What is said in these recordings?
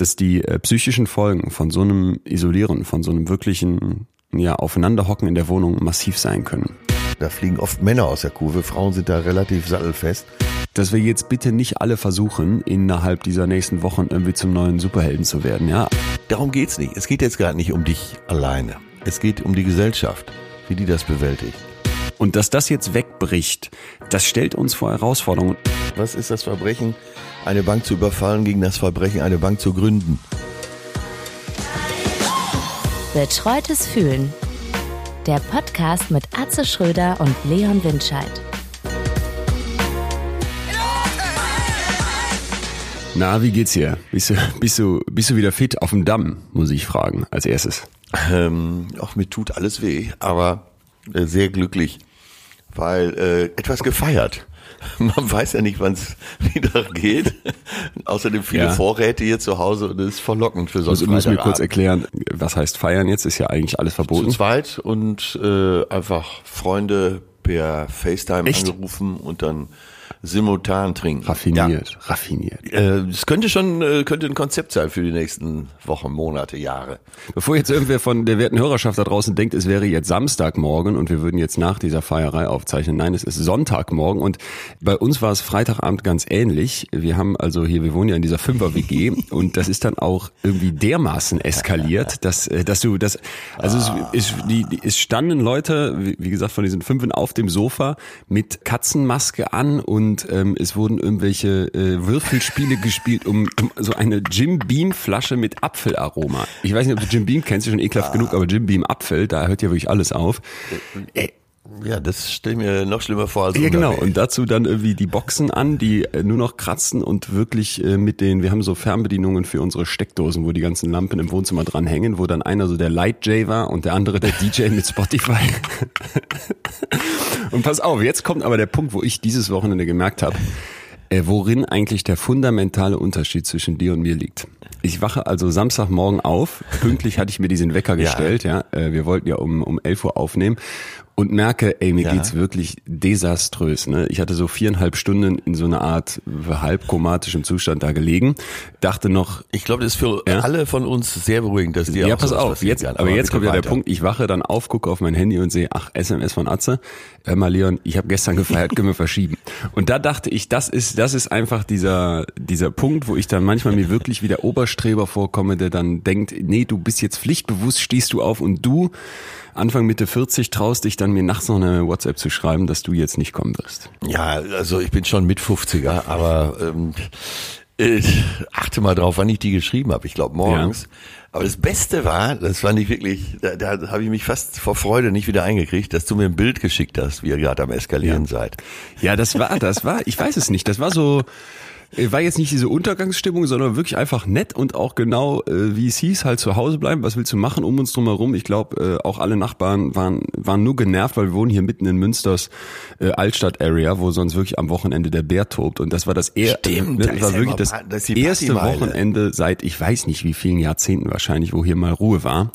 dass die äh, psychischen Folgen von so einem Isolieren, von so einem wirklichen ja, Aufeinanderhocken in der Wohnung massiv sein können. Da fliegen oft Männer aus der Kurve, Frauen sind da relativ sattelfest. Dass wir jetzt bitte nicht alle versuchen, innerhalb dieser nächsten Wochen irgendwie zum neuen Superhelden zu werden, ja? Darum geht's nicht. Es geht jetzt gerade nicht um dich alleine. Es geht um die Gesellschaft, wie die das bewältigt. Und dass das jetzt wegbricht, das stellt uns vor Herausforderungen. Was ist das Verbrechen, eine Bank zu überfallen, gegen das Verbrechen, eine Bank zu gründen? Betreutes Fühlen. Der Podcast mit Atze Schröder und Leon Windscheid. Na, wie geht's dir? Bist du, bist du, bist du wieder fit auf dem Damm, muss ich fragen, als erstes. Ähm, auch mir tut alles weh, aber äh, sehr glücklich, weil äh, etwas gefeiert. Man weiß ja nicht, wann es wieder geht. Außerdem viele Ja. Vorräte hier zu Hause und es ist verlockend für so Also, einen du musst mir kurz erklären, was heißt feiern jetzt? Ist ja eigentlich alles Zu verboten. zweit und äh, einfach Freunde per FaceTime Echt? angerufen und dann simultan trinken. Raffiniert, raffiniert. Ja. Äh, Es könnte schon äh, könnte ein Konzept sein für die nächsten Wochen, Monate, Jahre. Bevor jetzt irgendwer von der werten Hörerschaft da draußen denkt, es wäre jetzt Samstagmorgen und wir würden jetzt nach dieser Feierei aufzeichnen. Nein, es ist Sonntagmorgen und bei uns war es Freitagabend ganz ähnlich. Wir haben also hier, wir wohnen ja in dieser Fünfer-WG und das ist dann auch irgendwie dermaßen eskaliert, dass, äh, dass du das, also es, es, die, es standen Leute, wie, wie gesagt, von diesen Fünfen auf dem Sofa mit Katzenmaske an und ähm, es wurden irgendwelche äh, Würfelspiele gespielt um, um so eine Jim Beam Flasche mit Apfelaroma. Ich weiß nicht, ob du Jim Beam kennst, ist schon ekelhaft genug, aber Jim Beam Apfel, da hört ja wirklich alles auf. Ey, Ja, das stelle ich mir noch schlimmer vor als ja, genau. Und dazu dann irgendwie die Boxen an, die äh, nur noch kratzen und wirklich äh, mit den, wir haben so Fernbedienungen für unsere Steckdosen, wo die ganzen Lampen im Wohnzimmer dran hängen, wo dann einer so der Light J war und der andere der DJ mit Spotify. und pass auf, jetzt kommt aber der Punkt, wo ich dieses Wochenende gemerkt habe, äh, worin eigentlich der fundamentale Unterschied zwischen dir und mir liegt. Ich wache also Samstagmorgen auf, pünktlich hatte ich mir diesen Wecker Ja. gestellt, ja, äh, wir wollten ja um, um 11 Uhr aufnehmen und merke, ey, mir Ja. geht's wirklich desaströs. Ne? Ich hatte so viereinhalb Stunden in so einer Art halb komatischem Zustand da gelegen, dachte noch, Ich glaube, das ist für Ja? alle von uns sehr beruhigend, dass dir ja, pass auf, jetzt, kann. aber jetzt kommt ja der. Punkt, ich wache dann auf, gucke auf mein Handy und sehe, ach, SMS von Atze, hör mal Leon, ich habe gestern gefeiert, können wir verschieben. Und da dachte ich, das ist, das ist einfach dieser, dieser Punkt, wo ich dann manchmal mir wirklich wie der Oberstreber vorkomme, der dann denkt, nee, du bist jetzt pflichtbewusst, stehst du auf und du, Anfang Mitte 40, traust dich dann mir nachts noch eine WhatsApp zu schreiben, dass du jetzt nicht kommen wirst. Ja, also ich bin schon mit 50er, aber ähm, äh, achte mal drauf, wann ich die geschrieben habe. Ich glaube morgens. Aber das Beste war, das fand ich wirklich, da, da habe ich mich fast vor Freude nicht wieder eingekriegt, dass du mir ein Bild geschickt hast, wie ihr gerade am Eskalieren seid. Ja, das war, das war, ich weiß es nicht, das war so, war jetzt nicht diese Untergangsstimmung, sondern wirklich einfach nett und auch genau, äh, wie es hieß, halt zu Hause bleiben, was willst du machen um uns drum herum. Ich glaube, äh, auch alle Nachbarn waren, waren nur genervt, weil wir wohnen hier mitten in Münsters äh, Altstadt-Area, wo sonst wirklich am Wochenende der Bär tobt und das war das, er Stimmt, ne, da das ist war wirklich das, das erste. Wochenende seit, ich weiß nicht wie vielen Jahrzehnten wahrscheinlich, wo hier mal Ruhe war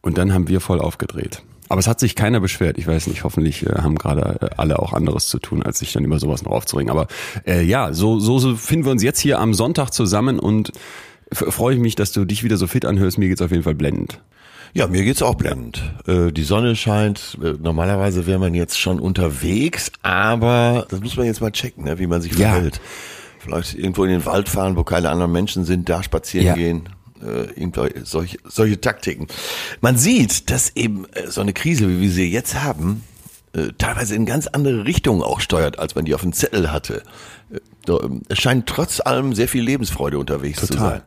und dann haben wir voll aufgedreht. Aber es hat sich keiner beschwert. Ich weiß nicht, hoffentlich äh, haben gerade äh, alle auch anderes zu tun, als sich dann über sowas noch aufzuregen. Aber äh, ja, so, so, so finden wir uns jetzt hier am Sonntag zusammen und freue ich mich, dass du dich wieder so fit anhörst. Mir geht's auf jeden Fall blendend. Ja, mir geht's auch blendend. Äh, die Sonne scheint. Äh, normalerweise wäre man jetzt schon unterwegs, aber das muss man jetzt mal checken, ne, wie man sich Ja. verhält. Vielleicht irgendwo in den Wald fahren, wo keine anderen Menschen sind, da spazieren Ja. gehen. Äh, solche, solche Taktiken. Man sieht, dass eben äh, so eine Krise, wie wir sie jetzt haben, äh, teilweise in ganz andere Richtungen auch steuert, als man die auf dem Zettel hatte. Äh, ähm, Es scheint trotz allem sehr viel Lebensfreude unterwegs zu sein.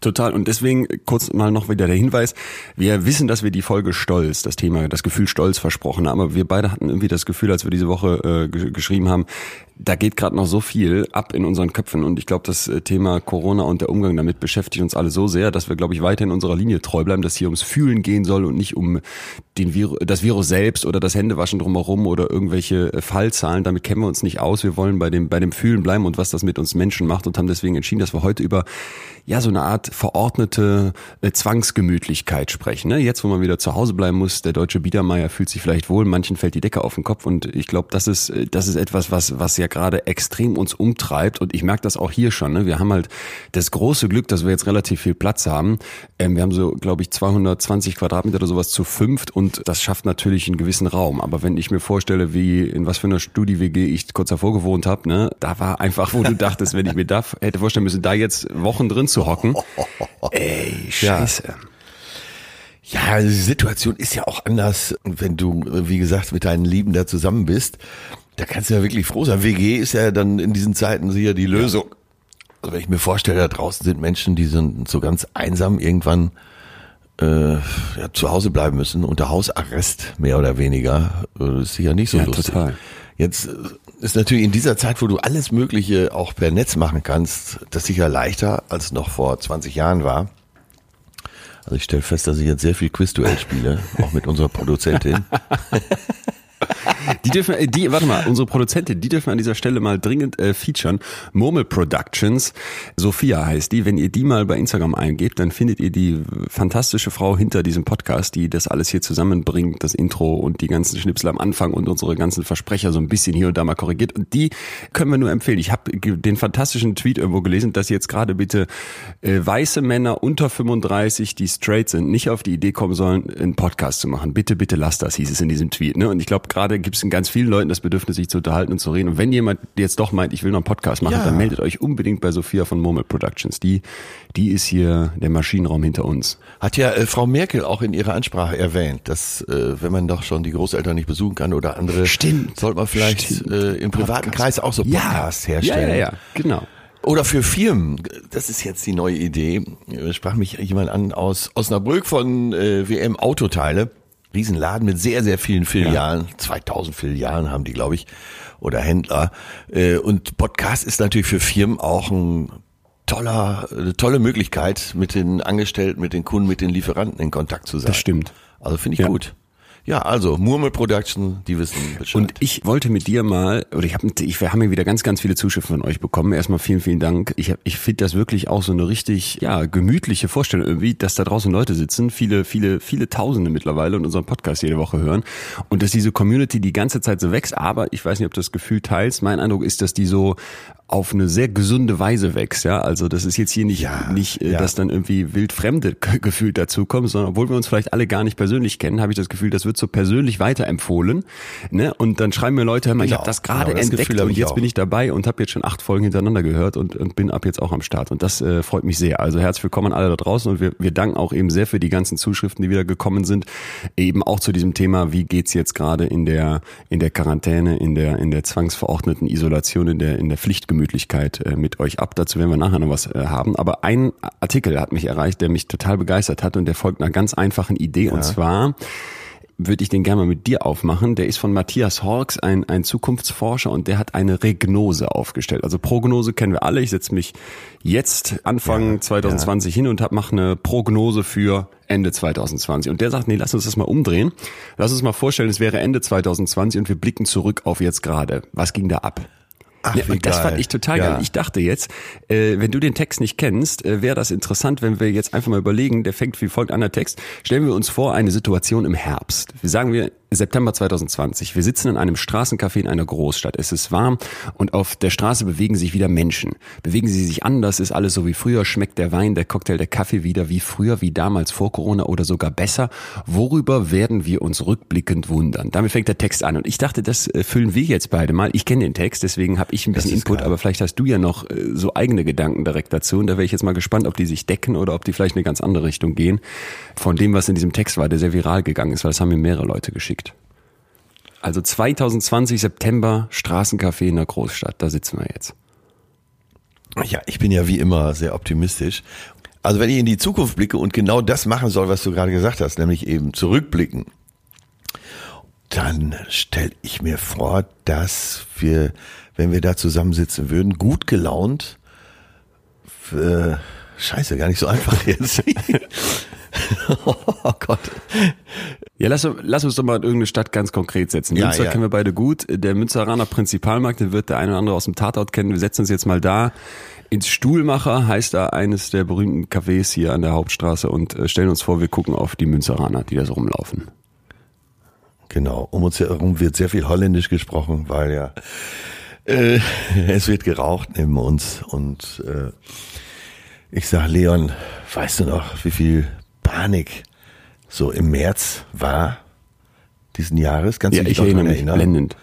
Total. Und deswegen kurz mal noch wieder der Hinweis. Wir wissen, dass wir die Folge Stolz, das Thema, das Gefühl Stolz versprochen haben. Aber wir beide hatten irgendwie das Gefühl, als wir diese Woche äh, ge- geschrieben haben, da geht gerade noch so viel ab in unseren Köpfen. Und ich glaube, das äh, Thema Corona und der Umgang damit beschäftigt uns alle so sehr, dass wir, glaube ich, weiterhin unserer Linie treu bleiben, dass hier ums Fühlen gehen soll und nicht um den Virus, das Virus selbst oder das Händewaschen drumherum oder irgendwelche äh, Fallzahlen. Damit kennen wir uns nicht aus. Wir wollen bei dem, bei dem Fühlen bleiben und was das mit uns Menschen macht und haben deswegen entschieden, dass wir heute über ja so eine Art verordnete äh, Zwangsgemütlichkeit sprechen. Ne? Jetzt, wo man wieder zu Hause bleiben muss, der deutsche Biedermeier fühlt sich vielleicht wohl, manchen fällt die Decke auf den Kopf und ich glaube, das ist, äh, das ist etwas, was, was ja gerade extrem uns umtreibt und ich merke das auch hier schon. Ne? Wir haben halt das große Glück, dass wir jetzt relativ viel Platz haben. Ähm, wir haben so, glaube ich, 220 Quadratmeter oder sowas zu fünft und das schafft natürlich einen gewissen Raum. Aber wenn ich mir vorstelle, wie in was für einer Studi-WG ich kurz davor gewohnt habe, ne, da war einfach, wo du dachtest, wenn ich mir da hätte vorstellen müssen, da jetzt Wochen drin zu hocken. Ey, scheiße. Ja. Ja, die Situation ist ja auch anders, wenn du, wie gesagt, mit deinen Lieben da zusammen bist. Da kannst du ja wirklich froh sein. WG ist ja dann in diesen Zeiten sicher die Lösung. Ja. Also wenn ich mir vorstelle, da draußen sind Menschen, die sind so ganz einsam irgendwann äh, ja, zu Hause bleiben müssen, unter Hausarrest mehr oder weniger. Äh, das ist sicher nicht so ja, lustig. Total. Jetzt äh, ist natürlich in dieser Zeit, wo du alles Mögliche auch per Netz machen kannst, das sicher leichter als noch vor 20 Jahren war. Also ich stelle fest, dass ich jetzt sehr viel Quizduell spiele, auch mit unserer Produzentin. Die dürfen, äh, die, warte mal, unsere Produzentin, die dürfen an dieser Stelle mal dringend äh, featuren. Murmel Productions, Sophia heißt die. Wenn ihr die mal bei Instagram eingebt, dann findet ihr die fantastische Frau hinter diesem Podcast, die das alles hier zusammenbringt, das Intro und die ganzen Schnipsel am Anfang und unsere ganzen Versprecher so ein bisschen hier und da mal korrigiert. Und die können wir nur empfehlen. Ich habe den fantastischen Tweet irgendwo gelesen, dass jetzt gerade bitte äh, weiße Männer unter 35, die straight sind, nicht auf die Idee kommen sollen, einen Podcast zu machen. Bitte, bitte lasst das, hieß es in diesem Tweet. Ne? Und ich glaube, gerade gibt es in ganz vielen Leuten das Bedürfnis, sich zu unterhalten und zu reden. Und wenn jemand jetzt doch meint, ich will noch einen Podcast machen, ja. dann meldet euch unbedingt bei Sophia von Murmel Productions. Die, die ist hier der Maschinenraum hinter uns. Hat ja äh, Frau Merkel auch in ihrer Ansprache erwähnt, dass äh, wenn man doch schon die Großeltern nicht besuchen kann oder andere, Stimmt. sollte man vielleicht äh, im privaten Podcast. Kreis auch so Podcasts ja. herstellen. Ja, ja, ja, genau. Oder für Firmen, das ist jetzt die neue Idee, äh, sprach mich jemand an aus Osnabrück von äh, WM Autoteile. Riesenladen mit sehr, sehr vielen Filialen. Ja. 2000 Filialen haben die, glaube ich, oder Händler. Äh, und Podcast ist natürlich für Firmen auch ein toller, eine tolle Möglichkeit, mit den Angestellten, mit den Kunden, mit den Lieferanten in Kontakt zu sein. Das stimmt. Also finde ich ja. gut. Ja, also Murmel Production, die wissen Bescheid. Und ich wollte mit dir mal, oder ich habe, ich, wir haben ja wieder ganz, ganz viele Zuschriften von euch bekommen. Erstmal vielen, vielen Dank. Ich, hab, ich finde das wirklich auch so eine richtig, ja, gemütliche Vorstellung irgendwie, dass da draußen Leute sitzen, viele, viele, viele Tausende mittlerweile und unseren Podcast jede Woche hören und dass diese Community die ganze Zeit so wächst. Aber ich weiß nicht, ob du das Gefühl teilst. Mein Eindruck ist, dass die so auf eine sehr gesunde Weise wächst, ja. Also das ist jetzt hier nicht, ja, nicht, äh, ja. dass dann irgendwie wildfremde gefühlt dazukommen, sondern obwohl wir uns vielleicht alle gar nicht persönlich kennen, habe ich das Gefühl, das wird so persönlich weiterempfohlen. Ne? Und dann schreiben mir Leute, hör mal, genau, ich habe das gerade genau, entdeckt Gefühl und jetzt auch. bin ich dabei und habe jetzt schon acht Folgen hintereinander gehört und, und bin ab jetzt auch am Start. Und das äh, freut mich sehr. Also herzlich willkommen an alle da draußen und wir, wir danken auch eben sehr für die ganzen Zuschriften, die wieder gekommen sind. Eben auch zu diesem Thema, wie geht's jetzt gerade in der, in der Quarantäne, in der, in der zwangsverordneten Isolation, in der, in der Pflichtgemütlichkeit Gemütlichkeit äh, mit euch ab. Dazu werden wir nachher noch was äh, haben. Aber ein Artikel hat mich erreicht, der mich total begeistert hat und der folgt einer ganz einfachen Idee. Ja. Und zwar würde ich den gerne mal mit dir aufmachen. Der ist von Matthias Horks, ein, ein Zukunftsforscher, und der hat eine Regnose aufgestellt. Also Prognose kennen wir alle. Ich setze mich jetzt Anfang ja, 2020 ja. hin und mache eine Prognose für Ende 2020. Und der sagt, nee, lass uns das mal umdrehen. Lass uns mal vorstellen, es wäre Ende 2020 und wir blicken zurück auf jetzt gerade. Was ging da ab? Ach, ja, und das geil. fand ich total ja. geil. Ich dachte jetzt, äh, wenn du den Text nicht kennst, äh, wäre das interessant, wenn wir jetzt einfach mal überlegen, der fängt wie folgt an der Text. Stellen wir uns vor, eine Situation im Herbst. Wir sagen wir, September 2020. Wir sitzen in einem Straßencafé in einer Großstadt. Es ist warm und auf der Straße bewegen sich wieder Menschen. Bewegen sie sich anders, ist alles so wie früher, schmeckt der Wein, der Cocktail, der Kaffee wieder wie früher, wie damals vor Corona oder sogar besser. Worüber werden wir uns rückblickend wundern? Damit fängt der Text an und ich dachte, das äh, füllen wir jetzt beide mal. Ich kenne den Text, deswegen habe ich ein bisschen Input, klar. aber vielleicht hast du ja noch äh, so eigene Gedanken direkt dazu und da wäre ich jetzt mal gespannt, ob die sich decken oder ob die vielleicht eine ganz andere Richtung gehen von dem, was in diesem Text war, der sehr viral gegangen ist, weil das haben mir mehrere Leute geschickt. Also 2020 September Straßencafé in der Großstadt, da sitzen wir jetzt. Ja, ich bin ja wie immer sehr optimistisch. Also wenn ich in die Zukunft blicke und genau das machen soll, was du gerade gesagt hast, nämlich eben zurückblicken, dann stelle ich mir vor, dass wir, wenn wir da zusammensitzen würden, gut gelaunt, äh, scheiße, gar nicht so einfach jetzt. oh Gott. Ja, lass, lass uns doch mal irgendeine Stadt ganz konkret setzen. Ja, Münster ja. kennen wir beide gut. Der Münsteraner Prinzipalmarkt, den wird der eine oder andere aus dem Tatort kennen. Wir setzen uns jetzt mal da ins Stuhlmacher, heißt da eines der berühmten Cafés hier an der Hauptstraße und äh, stellen uns vor, wir gucken auf die Münsteraner, die da so rumlaufen. Genau, um uns herum wird sehr viel Holländisch gesprochen, weil ja äh, es wird geraucht neben uns und äh, ich sag Leon, weißt du noch, wie viel Panik so im März war diesen Jahres? Du ja, ich erinnere mich, erinnern? blendend.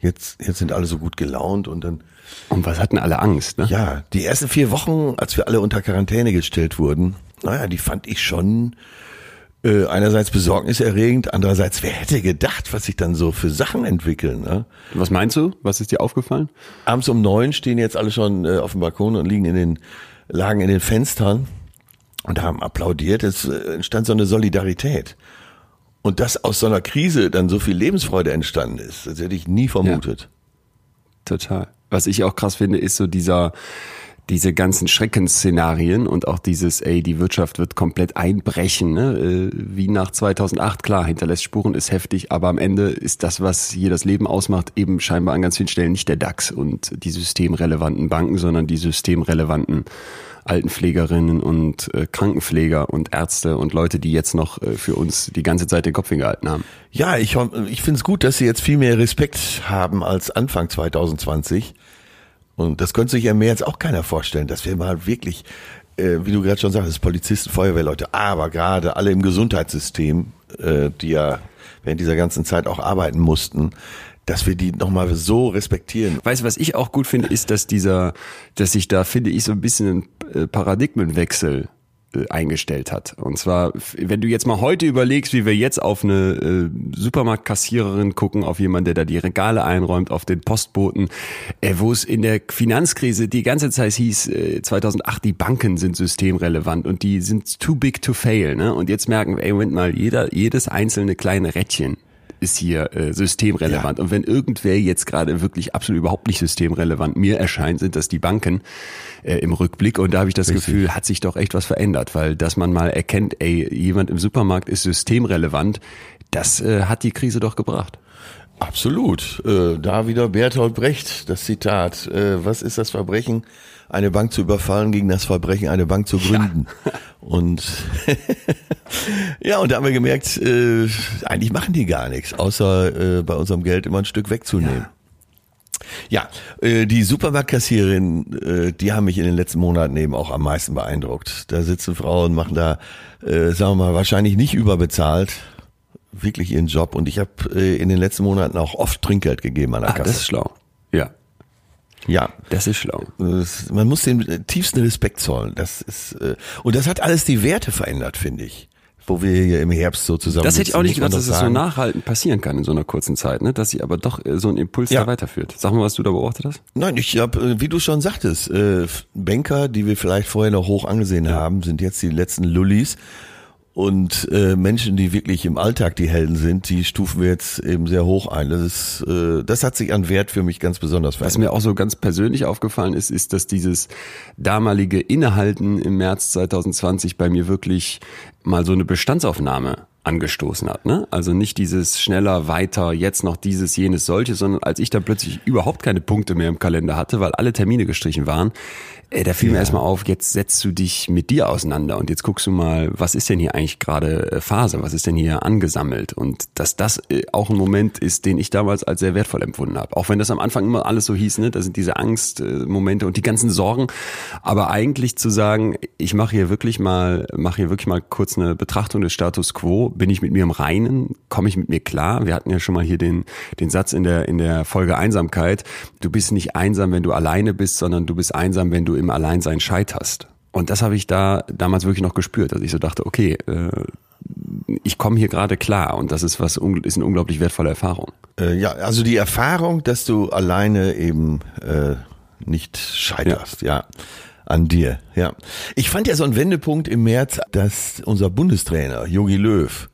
Jetzt, jetzt sind alle so gut gelaunt und dann. Und was hatten alle Angst, ne? Ja, die ersten vier Wochen, als wir alle unter Quarantäne gestellt wurden, naja, die fand ich schon äh, einerseits besorgniserregend, andererseits, wer hätte gedacht, was sich dann so für Sachen entwickeln. Ne? Was meinst du? Was ist dir aufgefallen? Abends um neun stehen jetzt alle schon äh, auf dem Balkon und liegen in den, lagen in den Fenstern und haben applaudiert. Es äh, entstand so eine Solidarität. Und dass aus so einer Krise dann so viel Lebensfreude entstanden ist, das hätte ich nie vermutet. Ja, total. Was ich auch krass finde, ist so dieser, diese ganzen Schreckensszenarien und auch dieses, ey, die Wirtschaft wird komplett einbrechen, ne? Äh, wie nach 2008, klar, hinterlässt Spuren, ist heftig, aber am Ende ist das, was hier das Leben ausmacht, eben scheinbar an ganz vielen Stellen nicht der DAX und die systemrelevanten Banken, sondern die systemrelevanten Altenpflegerinnen und äh, Krankenpfleger und Ärzte und Leute, die jetzt noch äh, für uns die ganze Zeit den Kopf hingehalten haben. Ja, ich, ich finde es gut, dass sie jetzt viel mehr Respekt haben als Anfang 2020. Und das könnte sich ja mehr jetzt auch keiner vorstellen, dass wir mal wirklich, äh, wie du gerade schon sagst, Polizisten, Feuerwehrleute, aber gerade alle im Gesundheitssystem, äh, die ja während dieser ganzen Zeit auch arbeiten mussten, dass wir die nochmal so respektieren. Weißt du, was ich auch gut finde, ist, dass dieser, dass sich da, finde ich, so ein bisschen ein äh, Paradigmenwechsel äh, eingestellt hat. Und zwar, wenn du jetzt mal heute überlegst, wie wir jetzt auf eine äh, Supermarktkassiererin gucken, auf jemanden, der da die Regale einräumt, auf den Postboten, äh, wo es in der Finanzkrise die ganze Zeit hieß, äh, 2008, die Banken sind systemrelevant und die sind too big to fail. Ne? Und jetzt merken wir, ey, Moment mal, jeder, jedes einzelne kleine Rädchen ist hier äh, systemrelevant. Ja. Und wenn irgendwer jetzt gerade wirklich absolut überhaupt nicht systemrelevant mir erscheint, sind das die Banken äh, im Rückblick. Und da habe ich das Richtig. Gefühl, hat sich doch echt was verändert, weil dass man mal erkennt, ey, jemand im Supermarkt ist systemrelevant, das äh, hat die Krise doch gebracht. Absolut. Äh, da wieder Bertolt Brecht, das Zitat. Äh, was ist das Verbrechen? Eine Bank zu überfallen gegen das Verbrechen, eine Bank zu gründen. Ja. Und ja, und da haben wir gemerkt, äh, eigentlich machen die gar nichts, außer äh, bei unserem Geld immer ein Stück wegzunehmen. Ja, ja äh, die Supermarktkassiererin, äh, die haben mich in den letzten Monaten eben auch am meisten beeindruckt. Da sitzen Frauen, machen da, sagen wir mal, wahrscheinlich nicht überbezahlt, wirklich ihren Job. Und ich habe äh, in den letzten Monaten auch oft Trinkgeld gegeben an der ah, Kasse. Das ist schlau. Ja. Ja, das ist schlau. Das, man muss den tiefsten Respekt zollen. Das ist äh, und das hat alles die Werte verändert, finde ich. Wo wir hier im Herbst so zusammen. Das hätte ich auch nicht gedacht, dass es so nachhaltend passieren kann in so einer kurzen Zeit, ne? Dass sie aber doch äh, so einen Impuls ja. da weiterführt. Sag mal, was du da beobachtet hast. Nein, ich habe, äh, wie du schon sagtest, äh, Banker, die wir vielleicht vorher noch hoch angesehen ja. haben, sind jetzt die letzten Lullis und äh, Menschen, die wirklich im Alltag die Helden sind, die stufen wir jetzt eben sehr hoch ein. Das ist, äh, das hat sich an Wert für mich ganz besonders verändert. Was mir auch so ganz persönlich aufgefallen ist, ist, dass dieses damalige Innehalten im März 2020 bei mir wirklich mal so eine Bestandsaufnahme angestoßen hat. Ne? Also nicht dieses schneller, weiter, jetzt noch dieses, jenes, solche, sondern als ich dann plötzlich überhaupt keine Punkte mehr im Kalender hatte, weil alle Termine gestrichen waren, äh, da fiel ja. mir erstmal auf, jetzt setzt du dich mit dir auseinander und jetzt guckst du mal, was ist denn hier eigentlich gerade äh, Phase, was ist denn hier angesammelt und dass das äh, auch ein Moment ist, den ich damals als sehr wertvoll empfunden habe. Auch wenn das am Anfang immer alles so hieß, ne, da sind diese Angstmomente und die ganzen Sorgen, aber eigentlich zu sagen, ich mache hier wirklich mal, mache hier wirklich mal kurz eine Betrachtung des Status Quo, bin ich mit mir im Reinen, komme ich mit mir klar? Wir hatten ja schon mal hier den den Satz in der in der Folge Einsamkeit, du bist nicht einsam, wenn du alleine bist, sondern du bist einsam, wenn du im Alleinsein scheiterst. Und das habe ich da damals wirklich noch gespürt, dass ich so dachte, okay, äh, ich komme hier gerade klar und das ist was ist eine unglaublich wertvolle Erfahrung. Äh, ja, also die Erfahrung, dass du alleine eben äh, nicht scheiterst, ja. ja. An dir, ja. Ich fand ja so einen Wendepunkt im März, dass unser Bundestrainer, Jogi Löw,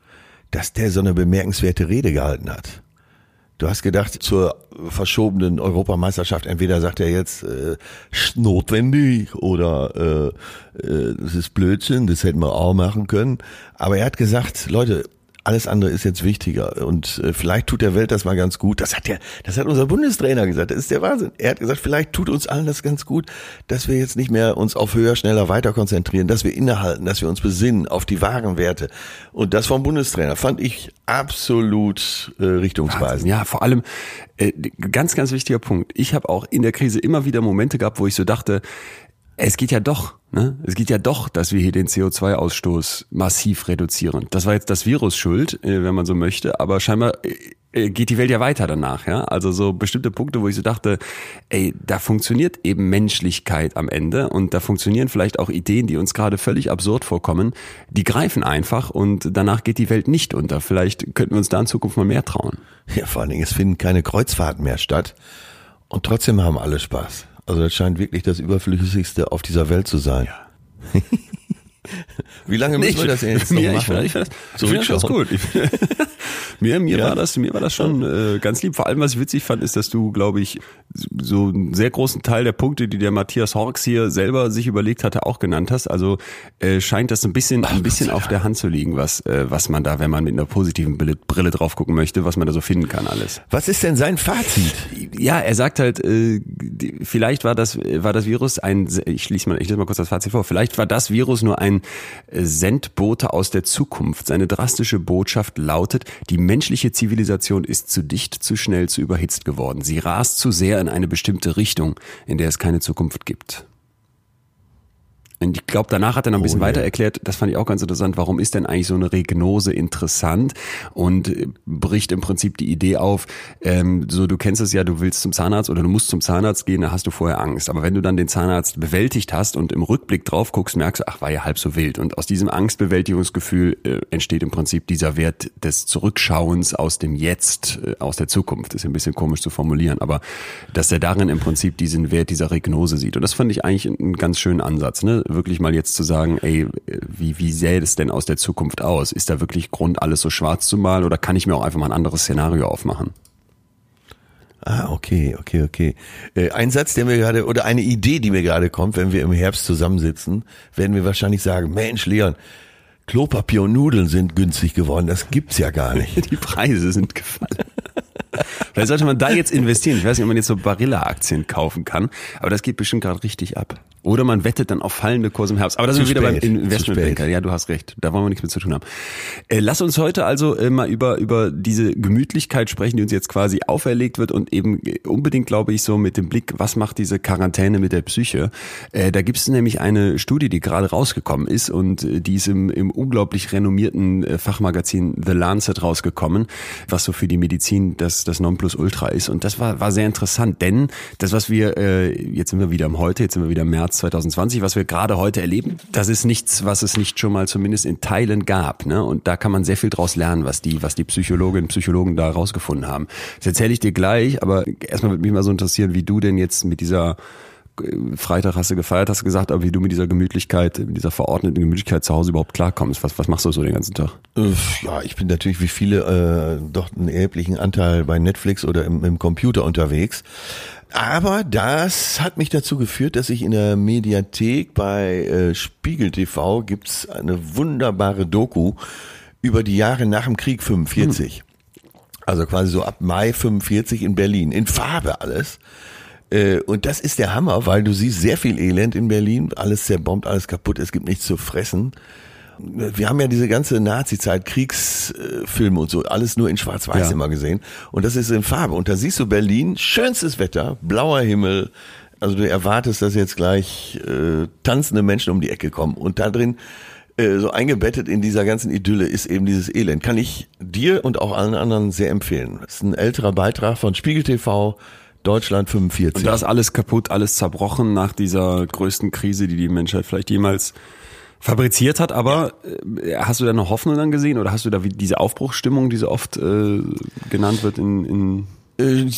dass der so eine bemerkenswerte Rede gehalten hat. Du hast gedacht, zur verschobenen Europameisterschaft, entweder sagt er jetzt, äh, notwendig oder äh, äh, das ist Blödsinn, das hätten wir auch machen können. Aber er hat gesagt, Leute, alles andere ist jetzt wichtiger und äh, vielleicht tut der Welt das mal ganz gut. Das hat der, das hat unser Bundestrainer gesagt. Das ist der Wahnsinn. Er hat gesagt, vielleicht tut uns allen das ganz gut, dass wir jetzt nicht mehr uns auf höher, schneller, weiter konzentrieren, dass wir innehalten, dass wir uns besinnen auf die wahren Werte. Und das vom Bundestrainer fand ich absolut äh, richtungsweisend. Ja, vor allem äh, ganz, ganz wichtiger Punkt. Ich habe auch in der Krise immer wieder Momente gehabt, wo ich so dachte, es geht ja doch, ne? Es geht ja doch, dass wir hier den CO2-Ausstoß massiv reduzieren. Das war jetzt das Virus schuld, äh, wenn man so möchte, aber scheinbar äh, äh, geht die Welt ja weiter danach, ja? Also so bestimmte Punkte, wo ich so dachte, ey, da funktioniert eben Menschlichkeit am Ende und da funktionieren vielleicht auch Ideen, die uns gerade völlig absurd vorkommen, die greifen einfach und danach geht die Welt nicht unter. Vielleicht könnten wir uns da in Zukunft mal mehr trauen. Ja, vor allen Dingen, es finden keine Kreuzfahrten mehr statt und trotzdem haben alle Spaß. Also das scheint wirklich das Überflüssigste auf dieser Welt zu sein. Ja. Wie lange müssen wir das jetzt noch mir, machen? Ich, ich, ich finde das gut. mir mir ja. war das mir war das schon äh, ganz lieb. Vor allem was ich witzig fand, ist, dass du, glaube ich, so einen sehr großen Teil der Punkte, die der Matthias Horks hier selber sich überlegt hatte, auch genannt hast. Also äh, scheint das ein bisschen ein bisschen auf der Hand zu liegen, was äh, was man da, wenn man mit einer positiven Brille, Brille drauf gucken möchte, was man da so finden kann alles. Was ist denn sein Fazit? Ja, er sagt halt, äh, vielleicht war das war das Virus ein. Ich schließe mal ich lese mal kurz das Fazit vor. Vielleicht war das Virus nur ein Sendbote aus der Zukunft. Seine drastische Botschaft lautet, die menschliche Zivilisation ist zu dicht, zu schnell, zu überhitzt geworden. Sie rast zu sehr in eine bestimmte Richtung, in der es keine Zukunft gibt. Und ich glaube, danach hat er noch ein bisschen oh, weiter erklärt, das fand ich auch ganz interessant, warum ist denn eigentlich so eine Regnose interessant und äh, bricht im Prinzip die Idee auf, ähm, so du kennst es ja, du willst zum Zahnarzt oder du musst zum Zahnarzt gehen, da hast du vorher Angst. Aber wenn du dann den Zahnarzt bewältigt hast und im Rückblick drauf guckst, merkst du, ach, war ja halb so wild. Und aus diesem Angstbewältigungsgefühl äh, entsteht im Prinzip dieser Wert des Zurückschauens aus dem Jetzt, äh, aus der Zukunft. ist ein bisschen komisch zu formulieren, aber dass er darin im Prinzip diesen Wert dieser Regnose sieht. Und das fand ich eigentlich einen ganz schönen Ansatz, ne? Wirklich mal jetzt zu sagen, ey, wie, wie sähe es denn aus der Zukunft aus? Ist da wirklich Grund, alles so schwarz zu malen oder kann ich mir auch einfach mal ein anderes Szenario aufmachen? Ah, okay, okay, okay. Äh, ein Satz, der mir gerade, oder eine Idee, die mir gerade kommt, wenn wir im Herbst zusammensitzen, werden wir wahrscheinlich sagen, Mensch, Leon, Klopapier und Nudeln sind günstig geworden. Das gibt's ja gar nicht. Die Preise sind gefallen. Vielleicht sollte man da jetzt investieren. Ich weiß nicht, ob man jetzt so Barilla-Aktien kaufen kann, aber das geht bestimmt gerade richtig ab. Oder man wettet dann auf fallende Kurse im Herbst. Aber das ist wieder beim Investmentbanker. Ja, du hast recht. Da wollen wir nichts mit zu tun haben. Äh, lass uns heute also äh, mal über, über diese Gemütlichkeit sprechen, die uns jetzt quasi auferlegt wird und eben äh, unbedingt, glaube ich, so mit dem Blick, was macht diese Quarantäne mit der Psyche? Äh, da gibt es nämlich eine Studie, die gerade rausgekommen ist und äh, die ist im, im unglaublich renommierten äh, Fachmagazin The Lancet rausgekommen, was so für die Medizin das, das Nonplusultra ist. Und das war, war sehr interessant, denn das, was wir, jetzt sind wir wieder im Heute, jetzt sind wir wieder im März März 2020, was wir gerade heute erleben, das ist nichts, was es nicht schon mal zumindest in Teilen gab. Ne? Und da kann man sehr viel draus lernen, was die, was die Psychologinnen und Psychologen da rausgefunden haben. Das erzähle ich dir gleich, aber erstmal würde mich mal so interessieren, wie du denn jetzt mit dieser äh, Freitag hast du gefeiert, hast du gesagt, aber wie du mit dieser Gemütlichkeit, mit dieser verordneten Gemütlichkeit zu Hause überhaupt klarkommst. Was, was machst du so den ganzen Tag? Ja, ich bin natürlich wie viele äh, doch einen erheblichen Anteil bei Netflix oder im, im Computer unterwegs. Aber das hat mich dazu geführt, dass ich in der Mediathek bei äh, Spiegel TV gibt's eine wunderbare Doku über die Jahre nach dem Krieg 45. Hm. Also quasi so ab Mai 45 in Berlin. In Farbe alles. Äh, und das ist der Hammer, weil du siehst sehr viel Elend in Berlin. Alles zerbombt, alles kaputt, es gibt nichts zu fressen wir haben ja diese ganze Nazi-Zeit, Kriegsfilme und so, alles nur in Schwarz-Weiß ja. immer gesehen. Und das ist in Farbe. Und da siehst du Berlin, schönstes Wetter, blauer Himmel. Also du erwartest, dass jetzt gleich äh, tanzende Menschen um die Ecke kommen. Und da drin, äh, so eingebettet in dieser ganzen Idylle, ist eben dieses Elend. Kann ich dir und auch allen anderen sehr empfehlen. Das ist ein älterer Beitrag von Spiegel TV. Deutschland 45. Und da ist alles kaputt, alles zerbrochen nach dieser größten Krise, die die Menschheit vielleicht jemals fabriziert hat, aber ja. Äh, hast du da eine Hoffnung dann gesehen oder hast du da wie diese Aufbruchsstimmung, die so oft äh, genannt wird in, in äh,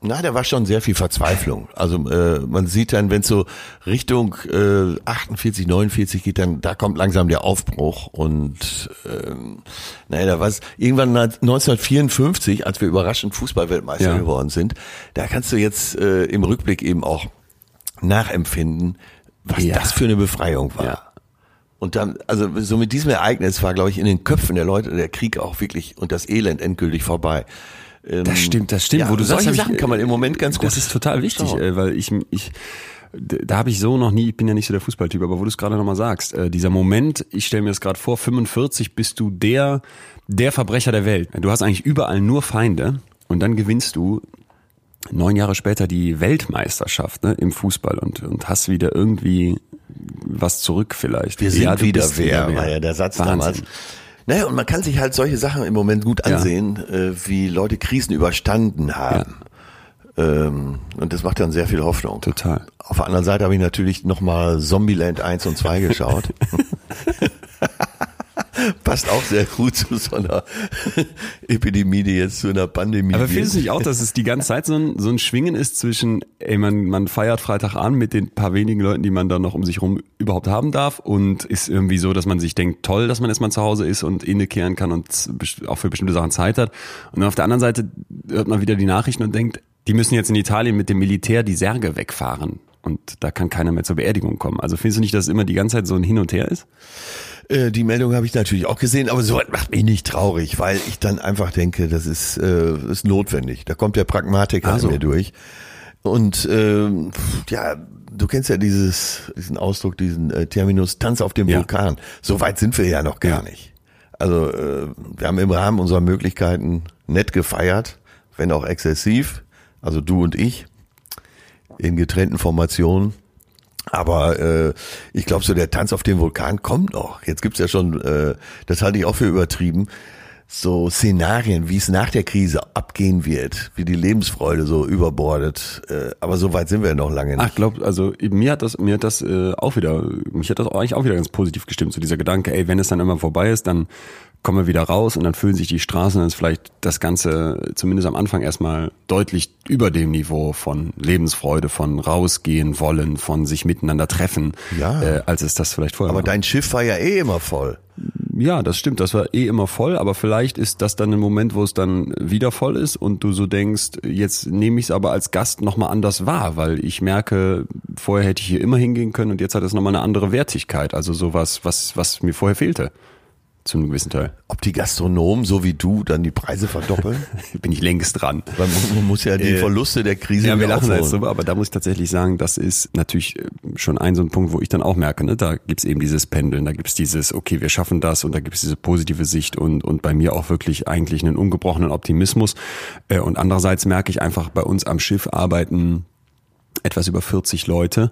na, da war schon sehr viel Verzweiflung. Also äh, man sieht dann, wenn es so Richtung äh, 48, 49 geht, dann da kommt langsam der Aufbruch und ähm, naja, da war es irgendwann 1954, als wir überraschend Fußballweltmeister ja. geworden sind, da kannst du jetzt äh, im Rückblick eben auch nachempfinden, was ja. das für eine Befreiung war. Ja. Und dann, also so mit diesem Ereignis war, glaube ich, in den Köpfen der Leute der Krieg auch wirklich und das Elend endgültig vorbei. Ähm, das stimmt, das stimmt. Ja, wo du solche Sachen ich, kann man im Moment ganz gut. Das ist total wichtig, schauen. weil ich, ich, da habe ich so noch nie, ich bin ja nicht so der Fußballtyp, aber wo du es gerade nochmal sagst, äh, dieser Moment, ich stelle mir das gerade vor, 45 bist du der, der Verbrecher der Welt. Du hast eigentlich überall nur Feinde und dann gewinnst du neun Jahre später die Weltmeisterschaft ne, im Fußball und, und hast wieder irgendwie was zurück vielleicht. Wir sind ja, wieder wer, wieder war ja der Satz Wahnsinn. damals. Naja, und man kann sich halt solche Sachen im Moment gut ansehen, ja. äh, wie Leute Krisen überstanden haben. Ja. Ähm, und das macht dann sehr viel Hoffnung. Total. Auf der anderen Seite habe ich natürlich nochmal Zombieland 1 und 2 geschaut. Passt auch sehr gut zu so einer Epidemie, die jetzt zu einer Pandemie Aber findest du nicht auch, dass es die ganze Zeit so ein, so ein Schwingen ist zwischen, ey, man, man feiert Freitag an mit den paar wenigen Leuten, die man dann noch um sich rum überhaupt haben darf und ist irgendwie so, dass man sich denkt, toll, dass man erstmal zu Hause ist und innekehren kann und auch für bestimmte Sachen Zeit hat. Und dann auf der anderen Seite hört man wieder die Nachrichten und denkt, die müssen jetzt in Italien mit dem Militär die Särge wegfahren. Und da kann keiner mehr zur Beerdigung kommen. Also findest du nicht, dass es immer die ganze Zeit so ein Hin und Her ist? Äh, die Meldung habe ich natürlich auch gesehen, aber so macht mich nicht traurig, weil ich dann einfach denke, das ist, äh, ist notwendig. Da kommt der Pragmatiker also. mir durch. Und äh, ja, du kennst ja dieses, diesen Ausdruck, diesen äh, Terminus Tanz auf dem ja. Vulkan. So weit sind wir ja noch gar ja. nicht. Also äh, wir haben im Rahmen unserer Möglichkeiten nett gefeiert, wenn auch exzessiv. Also du und ich in getrennten Formationen. Aber äh, ich glaube, so der Tanz auf dem Vulkan kommt noch. Jetzt gibt's ja schon, äh, das halte ich auch für übertrieben, so Szenarien, wie es nach der Krise abgehen wird, wie die Lebensfreude so überbordet. Äh, aber so weit sind wir noch lange nicht. Ach, glaub, also mir hat das, mir hat das äh, auch wieder, mich hat das eigentlich auch wieder ganz positiv gestimmt, so dieser Gedanke, ey, wenn es dann immer vorbei ist, dann kommen wir wieder raus und dann fühlen sich die Straßen, dann ist vielleicht das Ganze zumindest am Anfang erstmal deutlich über dem Niveau von Lebensfreude, von rausgehen wollen, von sich miteinander treffen, ja. äh, als es das vielleicht vorher Aber war. dein Schiff war ja eh immer voll. Ja, das stimmt, das war eh immer voll, aber vielleicht ist das dann ein Moment, wo es dann wieder voll ist und du so denkst, jetzt nehme ich es aber als Gast nochmal anders wahr, weil ich merke, vorher hätte ich hier immer hingehen können und jetzt hat es nochmal eine andere Wertigkeit, also sowas, was, was mir vorher fehlte. Zu einem gewissen Teil. Ob die Gastronomen, so wie du, dann die Preise verdoppeln? Bin ich längst dran. Weil man muss ja die äh, Verluste der Krise Ja, wir lachen jetzt drüber, aber da muss ich tatsächlich sagen, das ist natürlich äh, schon ein so ein Punkt, wo ich dann auch merke, ne, da gibt's eben dieses Pendeln, da gibt's dieses, okay, wir schaffen das und da gibt's diese positive Sicht und, und bei mir auch wirklich eigentlich einen ungebrochenen Optimismus. Äh, und andererseits merke ich einfach, bei uns am Schiff arbeiten etwas über 40 Leute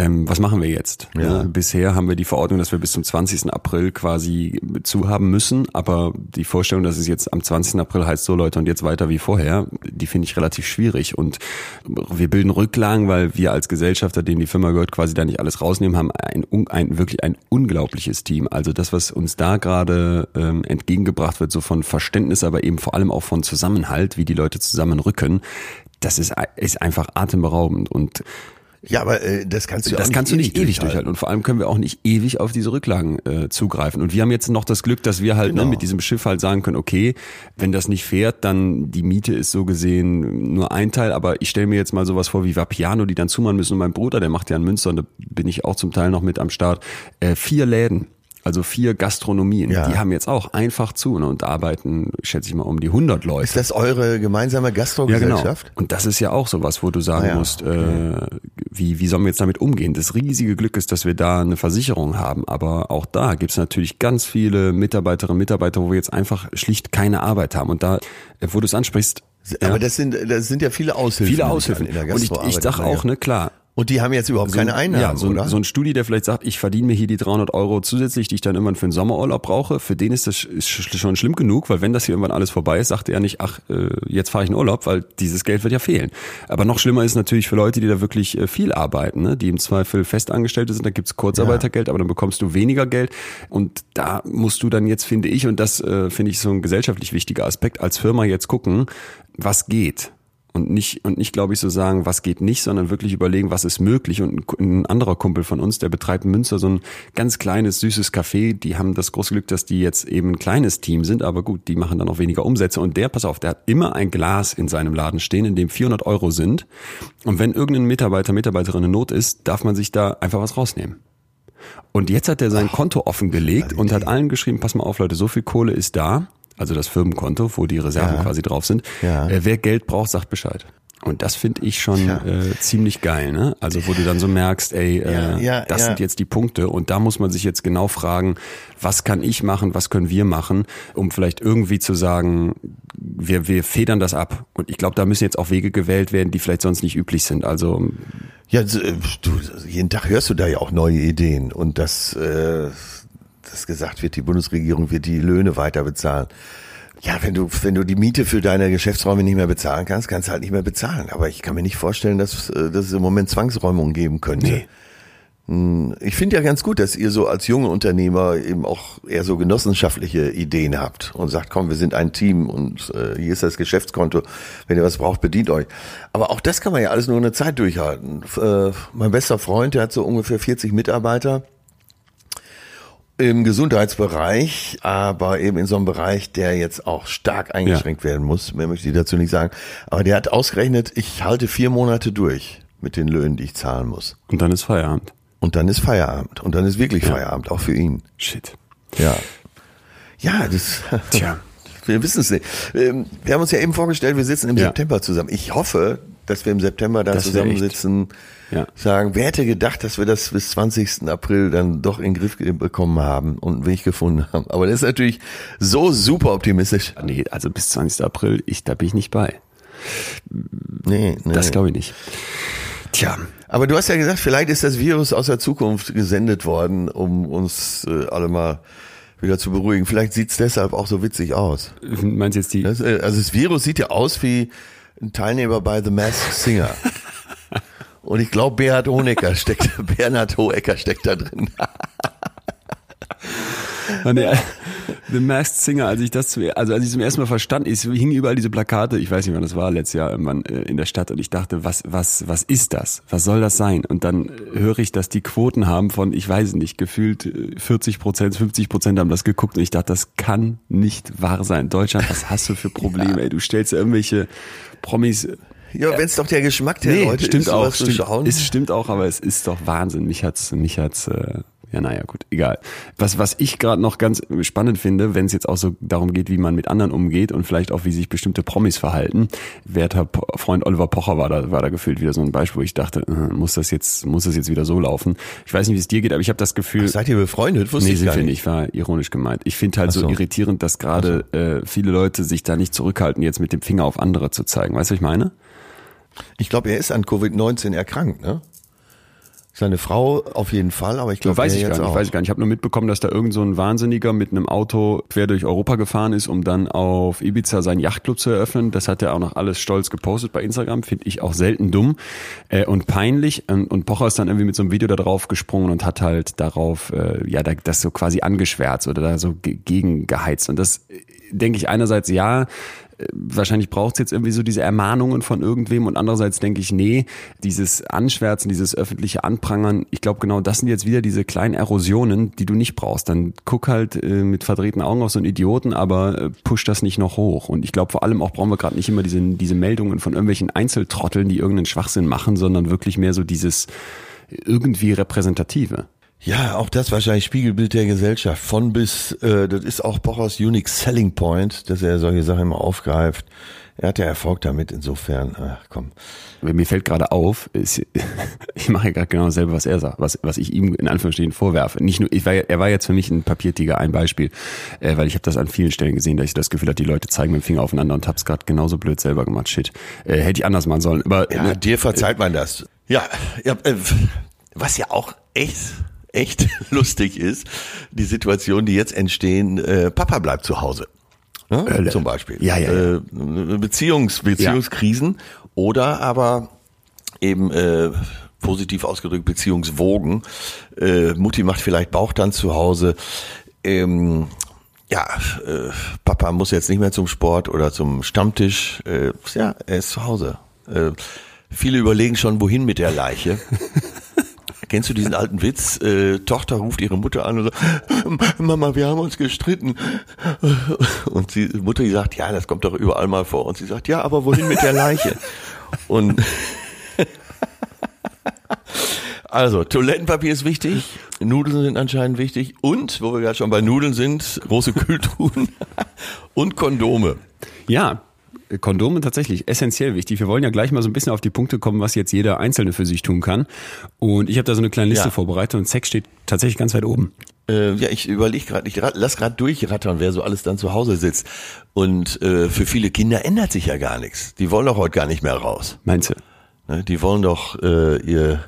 ähm, was machen wir jetzt? Ja. bisher haben wir die Verordnung, dass wir bis zum 20. April quasi zu haben müssen, aber die Vorstellung, dass es jetzt am 20. April heißt so Leute und jetzt weiter wie vorher, die finde ich relativ schwierig und wir bilden Rücklagen, weil wir als Gesellschafter, denen die Firma gehört, quasi da nicht alles rausnehmen, haben ein, ein wirklich ein unglaubliches Team. Also das, was uns da gerade ähm, entgegengebracht wird, so von Verständnis, aber eben vor allem auch von Zusammenhalt, wie die Leute zusammenrücken, das ist, ist einfach atemberaubend und ja, aber äh, das kannst du das auch kannst nicht du nicht ewig durchhalten. Und vor allem können wir auch nicht ewig auf diese Rücklagen äh, zugreifen. Und wir haben jetzt noch das Glück, dass wir halt ne, genau. ne, mit diesem Schiff halt sagen können, okay, wenn das nicht fährt, dann die Miete ist so gesehen nur ein Teil. Aber ich stelle mir jetzt mal sowas vor wie Vapiano, die dann zumachen müssen. Und mein Bruder, der macht ja in Münster, und da bin ich auch zum Teil noch mit am Start, äh, vier Läden also vier Gastronomien, ja. die haben jetzt auch einfach zu ne, und arbeiten, schätze ich mal, um die 100 Leute. Ist das eure gemeinsame Gastrogesellschaft? Ja, genau. Und das ist ja auch sowas, wo du sagen ah, ja. musst, äh, wie, wie sollen wir jetzt damit umgehen? Das riesige Glück ist, dass wir da eine Versicherung haben, aber auch da gibt's natürlich ganz viele Mitarbeiterinnen und Mitarbeiter, wo wir jetzt einfach schlicht keine Arbeit haben. Und da, äh, wo du es ansprichst, aber ja. das sind das sind ja viele Aushilfen. Viele Aushilfen. In der und ich, ich sag auch, ne, klar, und die haben jetzt überhaupt so, keine Einnahmen, ja, so, oder? So ein Studi, der vielleicht sagt, ich verdiene mir hier die 300 Euro zusätzlich, die ich dann irgendwann für den Sommerurlaub brauche. Für den ist das schon schlimm genug, weil wenn das hier irgendwann alles vorbei ist, sagt er nicht, ach, äh, jetzt fahre ich in Urlaub, weil dieses Geld wird ja fehlen. Aber noch schlimmer ist natürlich für Leute, die da wirklich äh, viel arbeiten, ne? die im Zweifel Festangestellte sind, da gibt's Kurzarbeitergeld, ja. aber dann bekommst du weniger Geld. Und da musst du dann jetzt, finde ich, und das äh, finde ich so ein gesellschaftlich wichtiger Aspekt, als Firma jetzt gucken, was geht und nicht und nicht glaube ich so sagen, was geht nicht, sondern wirklich überlegen, was ist möglich. Und ein anderer Kumpel von uns, der betreibt in Münster so ein ganz kleines süßes Café, die haben das große Glück, dass die jetzt eben ein kleines Team sind, aber gut, die machen dann auch weniger Umsätze. Und der, pass auf, der hat immer ein Glas in seinem Laden stehen, in dem 400 Euro sind. Und wenn irgendein Mitarbeiter, Mitarbeiterin in Not ist, darf man sich da einfach was rausnehmen. Und jetzt hat er sein Konto offengelegt und hat allen geschrieben, pass mal auf Leute, so viel Kohle ist da, also das Firmenkonto, wo die Reserven Ja. quasi drauf sind. Ja. Äh, wer Geld braucht, sagt Bescheid. Und das finde ich schon Tja. äh, ziemlich geil, ne? Also wo du dann so merkst, ey, äh, Ja, ja, das ja. sind jetzt die Punkte und da muss man sich jetzt genau fragen, was kann ich machen, was können wir machen, um vielleicht irgendwie zu sagen, wir, wir federn das ab. Und ich glaube, da müssen jetzt auch Wege gewählt werden, die vielleicht sonst nicht üblich sind. Also Ja, äh, du, jeden Tag hörst du da ja auch neue Ideen und dass, äh, dass gesagt wird, die Bundesregierung wird die Löhne weiter bezahlen. Ja, wenn du, wenn du die Miete für deine Geschäftsräume nicht mehr bezahlen kannst, kannst du halt nicht mehr bezahlen. Aber ich kann mir nicht vorstellen, dass, äh, dass es im Moment Zwangsräumungen geben könnte. Nee. Hm, Ich finde ja ganz gut, dass ihr so als junge Unternehmer eben auch eher so genossenschaftliche Ideen habt und sagt, komm, wir sind ein Team und äh, hier ist das Geschäftskonto. Wenn ihr was braucht, bedient euch. Aber auch das kann man ja alles nur eine Zeit durchhalten. Äh, mein bester Freund, der hat so ungefähr 40 Mitarbeiter im Gesundheitsbereich, aber eben in so einem Bereich, der jetzt auch stark eingeschränkt werden muss. Mehr möchte ich dazu nicht sagen. Aber der hat ausgerechnet, ich halte vier Monate durch mit den Löhnen, die ich zahlen muss. und dann ist Feierabend. Und dann ist Feierabend. Und dann ist wirklich Feierabend, auch für ihn. Shit. Ja. Ja, das. Tja. Wir wissen es nicht. Ähm, Wir haben uns ja eben vorgestellt, wir sitzen im Ja. September zusammen. Ich hoffe, dass wir im September da Das zusammensitzen, Ja. sagen, wer hätte gedacht, dass wir das bis 20. April dann doch in den Griff bekommen haben und einen Weg gefunden haben. Aber das ist natürlich so super optimistisch. Nee, also bis 20. April, ich, da bin ich nicht bei. Nee, nee. Das glaube ich nicht. Tja, Aber du hast ja gesagt, vielleicht ist das Virus aus der Zukunft gesendet worden, um uns äh, alle mal wieder zu beruhigen. Vielleicht sieht's deshalb auch so witzig aus. meinst du jetzt die, Das, äh, also das Virus sieht ja aus wie ein Teilnehmer bei The Masked Singer. Und ich glaube, Bernhard Honecker steckt, Bernhard Hohecker steckt da drin. Nee, The Masked Singer, als ich das zu, also als ich zum ersten Mal verstand, es hingen überall diese Plakate, ich weiß nicht wann das war, letztes Jahr irgendwann äh, in der Stadt und ich dachte, was, was, was ist das? Was soll das sein? Und dann äh, höre ich, dass die Quoten haben von, ich weiß nicht, gefühlt äh, 40 Prozent, 50 Prozent haben das geguckt und ich dachte, das kann nicht wahr sein. Deutschland, was hast du für Probleme, ey? Du stellst irgendwelche Promis Ja, wenn es doch der Geschmack der Nee, Leute stimmt ist, auch, stimmt, es stimmt auch, aber es ist doch Wahnsinn. Mich hat's, mich hat's, äh, ja naja, gut, egal. Was, was ich gerade noch ganz spannend finde, wenn es jetzt auch so darum geht, wie man mit anderen umgeht und vielleicht auch, wie sich bestimmte Promis verhalten. Werter Po- Freund Oliver Pocher war da, war da gefühlt wieder so ein Beispiel, wo ich dachte, äh, muss das jetzt, muss das jetzt wieder so laufen? Ich weiß nicht, wie es dir geht, aber ich habe das Gefühl, Seid ihr befreundet? Wusste Nee, ich gar nicht. nicht, war ironisch gemeint. Ich finde halt Ach so. so. irritierend, dass gerade äh, viele Leute sich da nicht zurückhalten, jetzt mit dem Finger auf andere zu zeigen. Weißt du, was ich meine? Ich glaube, er ist an Covid-19 erkrankt, ne? Seine Frau auf jeden Fall, aber ich glaube, weiß ich gar nicht, auch. weiß ich gar nicht. Ich habe nur mitbekommen, dass da irgend so ein Wahnsinniger mit einem Auto quer durch Europa gefahren ist, um dann auf Ibiza seinen Yachtclub zu eröffnen. Das hat er auch noch alles stolz gepostet bei Instagram. Finde ich auch selten dumm äh, und peinlich. Und, und Pocher ist dann irgendwie mit so einem Video da drauf gesprungen und hat halt darauf, äh, ja, da- das so quasi angeschwärzt oder da so ge- gegen geheizt. Und das äh, denke ich einerseits, ja, wahrscheinlich braucht es jetzt irgendwie so diese Ermahnungen von irgendwem und andererseits denke ich, nee, dieses Anschwärzen, dieses öffentliche Anprangern, ich glaube genau, das sind jetzt wieder diese kleinen Erosionen, die du nicht brauchst. Dann guck halt äh, mit verdrehten Augen auf so einen Idioten, aber äh, push das nicht noch hoch. Und ich glaube vor allem auch brauchen wir gerade nicht immer diese, diese Meldungen von irgendwelchen Einzeltrotteln, die irgendeinen Schwachsinn machen, sondern wirklich mehr so dieses irgendwie Repräsentative. Ja, auch das wahrscheinlich Spiegelbild der Gesellschaft. Von bis, äh, das ist auch Pochers Unique Selling Point, dass er solche Sachen immer aufgreift. Er hat ja Erfolg damit, insofern, ach komm. Aber Mir fällt gerade auf, ist, ich mache ja gerade genau dasselbe, was er sagt, was, was ich ihm in Anführungsstrichen vorwerfe. Nicht nur, ich war, er war jetzt für mich ein Papiertiger, ein Beispiel, äh, weil ich habe das an vielen Stellen gesehen, dass ich das Gefühl hatte, die Leute zeigen mit dem Finger aufeinander und hab's gerade genauso blöd selber gemacht. Shit, äh, hätte ich anders machen sollen. Aber Ja, ne, dir verzeiht man das. Ja, ja äh, was ja auch echt, echt lustig ist, die Situation, die jetzt entstehen, äh, Papa bleibt zu Hause. Ne? Hölle. Zum Beispiel. Ja, ja, ja. Äh, Beziehungs, Beziehungskrisen oder aber eben äh, positiv ausgedrückt Beziehungswogen. Äh, Mutti macht vielleicht Bauchtanz zu Hause. Ähm, ja, äh, Papa muss jetzt nicht mehr zum Sport oder zum Stammtisch. Äh, ja, er ist zu Hause. Äh, viele überlegen schon, wohin mit der Leiche. Kennst du diesen alten Witz? Äh, Tochter ruft ihre Mutter an und sagt, Mama, wir haben uns gestritten. Und die Mutter die sagt, ja, das kommt doch überall mal vor. Und sie sagt, ja, aber wohin mit der Leiche? Und Also, Toilettenpapier ist wichtig, Nudeln sind anscheinend wichtig und, wo wir gerade schon bei Nudeln sind, große Kühltruhen und Kondome. Ja, Kondome tatsächlich essentiell wichtig. Wir wollen ja gleich mal so ein bisschen auf die Punkte kommen, was jetzt jeder Einzelne für sich tun kann. Und ich habe da so eine kleine Liste ja. vorbereitet und Sex steht tatsächlich ganz weit oben. Äh, ja, ich überlege gerade, ich lass gerade durchrattern, wer so alles dann zu Hause sitzt. Und äh, für viele Kinder ändert sich ja gar nichts. Die wollen doch heute gar nicht mehr raus. Meinst du? Ne, die wollen doch äh, ihr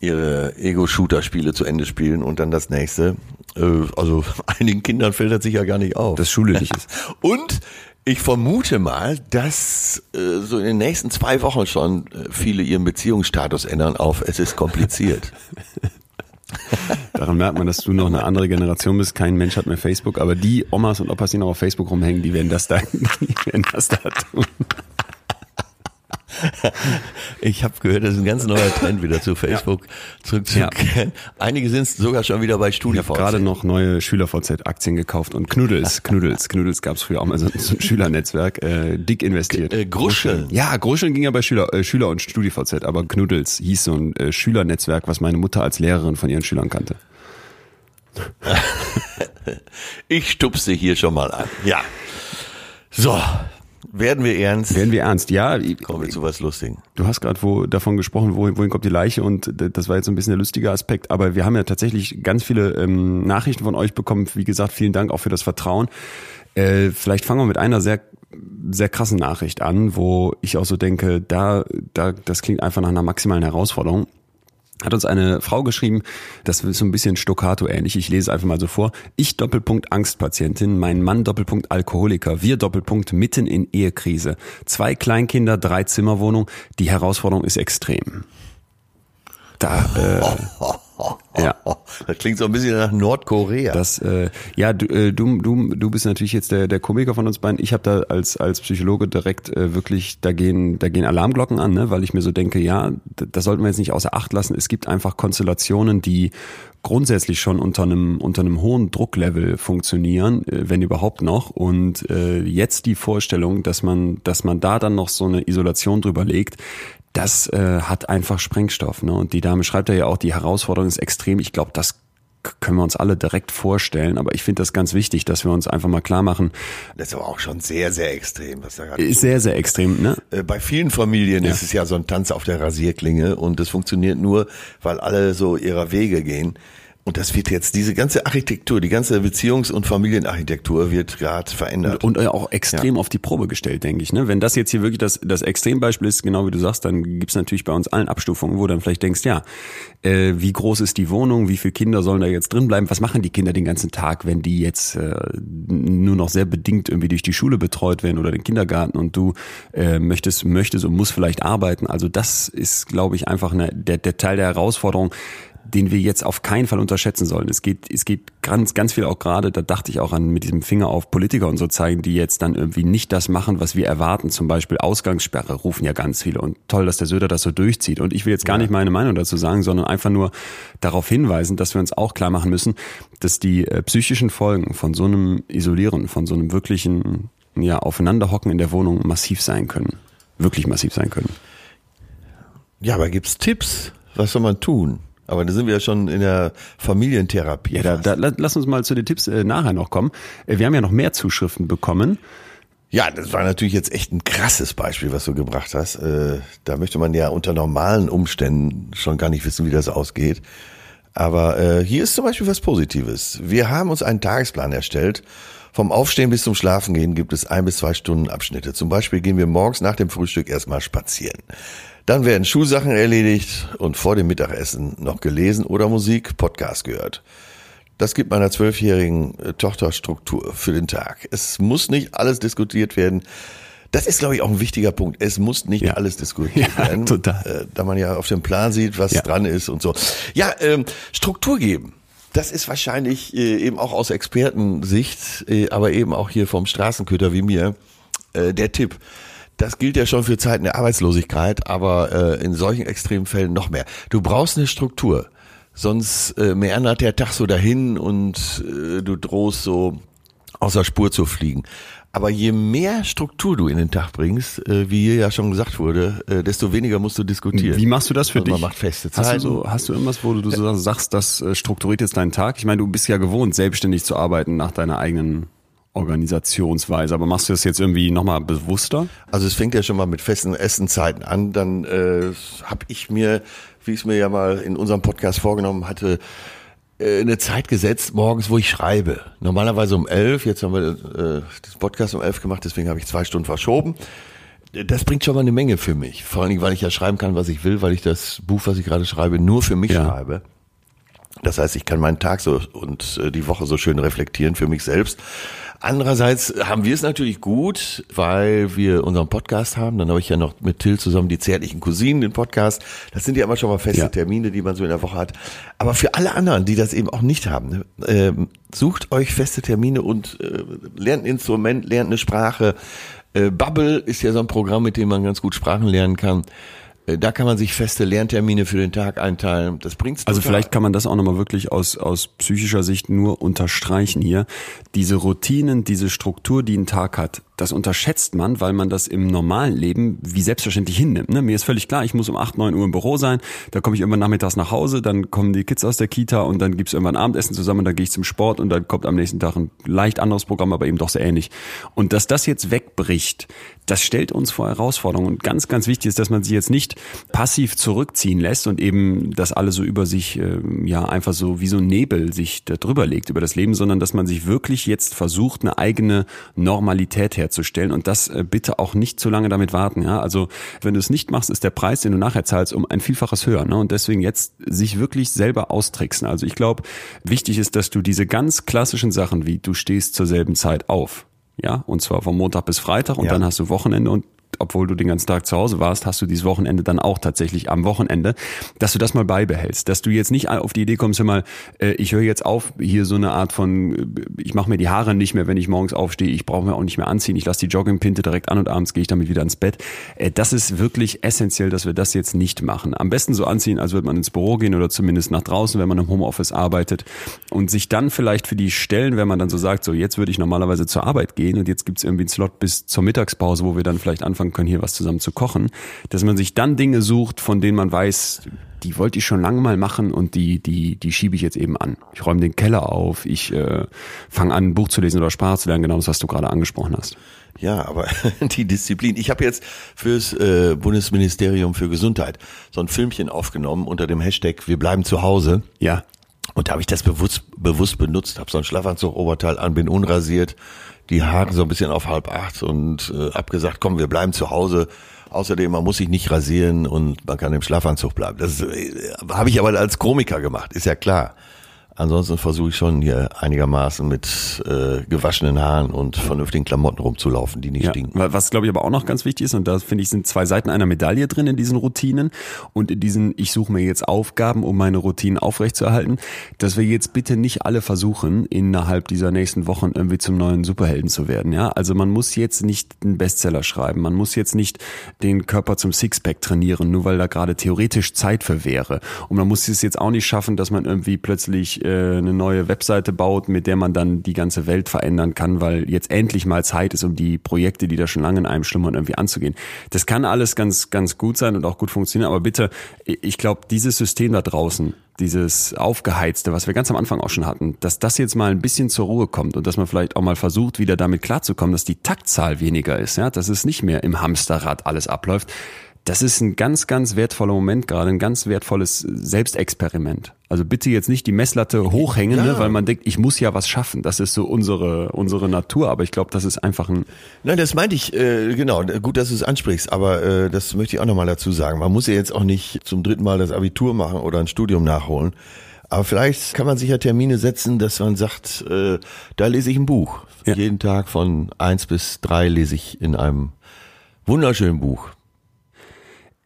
ihre Ego-Shooter-Spiele zu Ende spielen und dann das nächste. Äh, also einigen Kindern fällt das sicher gar nicht auf. Das Schule nicht ist. Und ich vermute mal, dass äh, so in den nächsten zwei Wochen schon äh, viele ihren Beziehungsstatus ändern auf es ist kompliziert. Daran merkt man, dass du noch eine andere Generation bist. Kein Mensch hat mehr Facebook, aber die Omas und Opas, die noch auf Facebook rumhängen, die werden das da, die werden das da tun. Ich habe gehört, das ist ein ganz neuer Trend wieder zu Facebook ja. zurückzukehren. Ja. Einige sind sogar schon wieder bei StudiVZ. Ich habe gerade noch neue SchülerVZ-Aktien gekauft und Knuddels, Knuddels, Knuddels gab es früher auch mal so, so ein Schülernetzwerk, äh, dick investiert. Äh, Gruscheln. Ja, Gruscheln ging ja bei Schüler, äh, Schüler und StudiVZ, aber Knuddels hieß so ein äh, Schülernetzwerk, was meine Mutter als Lehrerin von ihren Schülern kannte. ich stupse hier schon mal an. Ja. So, werden wir ernst? Werden wir ernst, ja. Kommen wir zu was Lustigen. Du hast gerade wo, davon gesprochen, wohin, wohin kommt die Leiche und das war jetzt so ein bisschen der lustige Aspekt, aber wir haben ja tatsächlich ganz viele ähm, Nachrichten von euch bekommen. Wie gesagt, vielen Dank auch für das Vertrauen. Äh, vielleicht fangen wir mit einer sehr sehr krassen Nachricht an, wo ich auch so denke, da, da, das klingt einfach nach einer maximalen Herausforderung hat uns eine Frau geschrieben, das ist so ein bisschen stoccato ähnlich, ich lese einfach mal so vor. Ich Doppelpunkt Angstpatientin, mein Mann Doppelpunkt Alkoholiker, wir Doppelpunkt mitten in Ehekrise. Zwei Kleinkinder, drei Zimmerwohnung, die Herausforderung ist extrem. Da, äh, ja. Das klingt so ein bisschen nach Nordkorea. Das, äh, ja, du, äh, du, du, du bist natürlich jetzt der, der Komiker von uns beiden. Ich habe da als, als Psychologe direkt äh, wirklich, da gehen, da gehen Alarmglocken an, ne? weil ich mir so denke, ja, das sollten wir jetzt nicht außer Acht lassen. Es gibt einfach Konstellationen, die grundsätzlich schon unter einem, unter einem hohen Drucklevel funktionieren, äh, wenn überhaupt noch. Und äh, jetzt die Vorstellung, dass man, dass man da dann noch so eine Isolation drüber legt, das äh, hat einfach Sprengstoff. Ne? Und die Dame schreibt ja auch, die Herausforderung ist extrem. Ich glaube, das können wir uns alle direkt vorstellen, aber ich finde das ganz wichtig, dass wir uns einfach mal klar machen. Das ist aber auch schon sehr, sehr extrem, was da gerade Ist sehr, sehr extrem, ne? Äh, bei vielen Familien ja. ist es ja so ein Tanz auf der Rasierklinge und das funktioniert nur, weil alle so ihrer Wege gehen. Und das wird jetzt, diese ganze Architektur, die ganze Beziehungs- und Familienarchitektur wird gerade verändert. Und, und auch extrem ja. auf die Probe gestellt, denke ich. Ne? Wenn das jetzt hier wirklich das, das Extrembeispiel ist, genau wie du sagst, dann gibt's natürlich bei uns allen Abstufungen, wo du dann vielleicht denkst, ja, äh, wie groß ist die Wohnung, wie viele Kinder sollen da jetzt drin bleiben, was machen die Kinder den ganzen Tag, wenn die jetzt äh, nur noch sehr bedingt irgendwie durch die Schule betreut werden oder den Kindergarten und du äh, möchtest, möchtest und musst vielleicht arbeiten. Also das ist, glaube ich, einfach eine, der, der Teil der Herausforderung, den wir jetzt auf keinen Fall unterschätzen sollen. Es geht, es geht ganz, ganz viel auch gerade, da dachte ich auch an mit diesem Finger auf Politiker und so zeigen, die jetzt dann irgendwie nicht das machen, was wir erwarten. Zum Beispiel Ausgangssperre rufen ja ganz viele und toll, dass der Söder das so durchzieht. Und ich will jetzt gar ja. nicht meine Meinung dazu sagen, sondern einfach nur darauf hinweisen, dass wir uns auch klar machen müssen, dass die äh, psychischen Folgen von so einem Isolieren, von so einem wirklichen ja, Aufeinanderhocken in der Wohnung massiv sein können. Wirklich massiv sein können. Ja, aber gibt's Tipps? Was soll man tun? Aber da sind wir ja schon in der Familientherapie. Ja, da, da, lass uns mal zu den Tipps äh, nachher noch kommen. Äh, wir haben ja noch mehr Zuschriften bekommen. Ja, das war natürlich jetzt echt ein krasses Beispiel, was du gebracht hast. Äh, da möchte man ja unter normalen Umständen schon gar nicht wissen, wie das ausgeht. Aber äh, hier ist zum Beispiel was Positives. Wir haben uns einen Tagesplan erstellt. Vom Aufstehen bis zum Schlafengehen gibt es ein bis zwei Stunden Abschnitte. Zum Beispiel gehen wir morgens nach dem Frühstück erstmal spazieren. Dann werden Schulsachen erledigt und vor dem Mittagessen noch gelesen oder Musik, Podcast gehört. Das gibt meiner zwölfjährigen äh, Tochter Struktur für den Tag. Es muss nicht alles diskutiert werden. Das ist, glaube ich, auch ein wichtiger Punkt. Es muss nicht ja. alles diskutiert ja, werden, total. Äh, da man ja auf dem Plan sieht, was ja. dran ist und so. Ja, ähm, Struktur geben. Das ist wahrscheinlich äh, eben auch aus Expertensicht, äh, aber eben auch hier vom Straßenköter wie mir äh, der Tipp. Das gilt ja schon für Zeiten der Arbeitslosigkeit, aber äh, in solchen extremen Fällen noch mehr. Du brauchst eine Struktur, sonst äh, meandert der Tag so dahin und äh, du drohst so außer Spur zu fliegen. Aber je mehr Struktur du in den Tag bringst, äh, wie hier ja schon gesagt wurde, äh, desto weniger musst du diskutieren. Wie machst du das für Also dich? Man macht feste Hast Zeiten. du, so, hast du irgendwas, wo du so sagst, das äh, strukturiert jetzt deinen Tag? Ich meine, du bist ja gewohnt, selbstständig zu arbeiten nach deiner eigenen Organisationsweise. Aber machst du das jetzt irgendwie nochmal bewusster? Also es fängt ja schon mal mit festen Essenzeiten an. Dann äh, habe ich mir, wie ich es mir ja mal in unserem Podcast vorgenommen hatte, äh, eine Zeit gesetzt morgens, wo ich schreibe. Normalerweise um elf. Jetzt haben wir äh, das Podcast um elf gemacht, deswegen habe ich zwei Stunden verschoben. Das bringt schon mal eine Menge für mich. Vor allen Dingen, weil ich ja schreiben kann, was ich will, weil ich das Buch, was ich gerade schreibe, nur für mich Ja. schreibe. Das heißt, ich kann meinen Tag so und äh, die Woche so schön reflektieren für mich selbst. Andererseits haben wir es natürlich gut, weil wir unseren Podcast haben. Dann habe ich ja noch mit Till zusammen die zärtlichen Cousinen, den Podcast. Das sind ja immer schon mal feste Ja. Termine, die man so in der Woche hat. Aber für alle anderen, die das eben auch nicht haben, ähm, sucht euch feste Termine und äh, lernt ein Instrument, lernt eine Sprache. Äh, Bubble ist ja so ein Programm, mit dem man ganz gut Sprachen lernen kann. Äh, Da kann man sich feste Lerntermine für den Tag einteilen. Das bringt's Also vielleicht kann man das auch nochmal wirklich aus, aus psychischer Sicht nur unterstreichen hier. Diese Routinen, diese Struktur, die ein Tag hat, das unterschätzt man, weil man das im normalen Leben wie selbstverständlich hinnimmt. Ne? Mir ist völlig klar, ich muss um 8, 9 Uhr im Büro sein, da komme ich irgendwann nachmittags nach Hause, dann kommen die Kids aus der Kita und dann gibt's irgendwann Abendessen zusammen, dann gehe ich zum Sport und dann kommt am nächsten Tag ein leicht anderes Programm, aber eben doch sehr ähnlich. Und dass das jetzt wegbricht, das stellt uns vor Herausforderungen. Und ganz, ganz wichtig ist, dass man sich jetzt nicht passiv zurückziehen lässt und eben das alles so über sich, ähm, ja, einfach so wie so ein Nebel sich da drüber legt über das Leben, sondern dass man sich wirklich jetzt versucht, eine eigene Normalität herzustellen und das äh, bitte auch nicht zu lange damit warten, ja. Also, wenn du es nicht machst, ist der Preis, den du nachher zahlst, um ein Vielfaches höher, ne? Und deswegen jetzt sich wirklich selber austricksen. Also, ich glaube, wichtig ist, dass du diese ganz klassischen Sachen wie du stehst zur selben Zeit auf, ja, und zwar vom Montag bis Freitag und Ja. dann hast du Wochenende und obwohl du den ganzen Tag zu Hause warst, hast du dieses Wochenende dann auch tatsächlich am Wochenende, dass du das mal beibehältst, dass du jetzt nicht auf die Idee kommst, hör mal, äh, ich höre jetzt auf, hier so eine Art von, äh, ich mache mir die Haare nicht mehr, wenn ich morgens aufstehe, ich brauche mir auch nicht mehr anziehen, ich lasse die Joggingpinte direkt an und abends gehe ich damit wieder ins Bett. Äh, Das ist wirklich essentiell, dass wir das jetzt nicht machen. Am besten so anziehen, als würde man ins Büro gehen oder zumindest nach draußen, wenn man im Homeoffice arbeitet und sich dann vielleicht für die Stellen, wenn man dann so sagt, so jetzt würde ich normalerweise zur Arbeit gehen und jetzt gibt's irgendwie einen Slot bis zur Mittagspause, wo wir dann vielleicht anfangen können, hier was zusammen zu kochen, dass man sich dann Dinge sucht, von denen man weiß, die wollte ich schon lange mal machen und die, die, die schiebe ich jetzt eben an. Ich räume den Keller auf, ich äh, fange an, ein Buch zu lesen oder Sprache zu lernen, genau das, was du gerade angesprochen hast. Ja, aber die Disziplin. Ich habe jetzt fürs äh, Bundesministerium für Gesundheit so ein Filmchen aufgenommen unter dem Hashtag Wir bleiben zu Hause. Ja. Und da habe ich das bewusst, bewusst benutzt, habe so ein Schlafanzug, Oberteil an, bin unrasiert, die Haare so ein bisschen auf halb acht und äh, hab gesagt, komm, wir bleiben zu Hause. Außerdem, man muss sich nicht rasieren und man kann im Schlafanzug bleiben. Das äh, habe ich aber als Komiker gemacht, ist ja klar. Ansonsten versuche ich schon hier einigermaßen mit äh, gewaschenen Haaren und vernünftigen Klamotten rumzulaufen, die nicht Ja, stinken. wa- was glaube ich aber auch noch ganz wichtig ist, und da finde ich, sind zwei Seiten einer Medaille drin in diesen Routinen und in diesen, ich suche mir jetzt Aufgaben, um meine Routinen aufrechtzuerhalten, dass wir jetzt bitte nicht alle versuchen, innerhalb dieser nächsten Wochen irgendwie zum neuen Superhelden zu werden. Ja, also man muss jetzt nicht einen Bestseller schreiben, man muss jetzt nicht den Körper zum Sixpack trainieren, nur weil da gerade theoretisch Zeit für wäre. Und man muss es jetzt auch nicht schaffen, dass man irgendwie plötzlich äh, eine neue Webseite baut, mit der man dann die ganze Welt verändern kann, weil jetzt endlich mal Zeit ist, um die Projekte, die da schon lange in einem schlummern, irgendwie anzugehen. Das kann alles ganz, ganz gut sein und auch gut funktionieren, aber bitte, ich glaube, dieses System da draußen, dieses Aufgeheizte, was wir ganz am Anfang auch schon hatten, dass das jetzt mal ein bisschen zur Ruhe kommt und dass man vielleicht auch mal versucht, wieder damit klarzukommen, dass die Taktzahl weniger ist, ja, dass es nicht mehr im Hamsterrad alles abläuft. Das ist ein ganz, ganz wertvoller Moment gerade, ein ganz wertvolles Selbstexperiment. Also bitte jetzt nicht die Messlatte hochhängen, Ja. ne, weil man denkt, ich muss ja was schaffen. Das ist so unsere, unsere Natur, aber ich glaube, das ist einfach ein, Nein, das meinte ich, äh, genau, gut, dass du es ansprichst, aber äh, das möchte ich auch nochmal dazu sagen. Man muss ja jetzt auch nicht zum dritten Mal das Abitur machen oder ein Studium nachholen. Aber vielleicht kann man sich ja Termine setzen, dass man sagt, äh, da lese ich ein Buch. Ja. Jeden Tag von eins bis drei lese ich in einem wunderschönen Buch.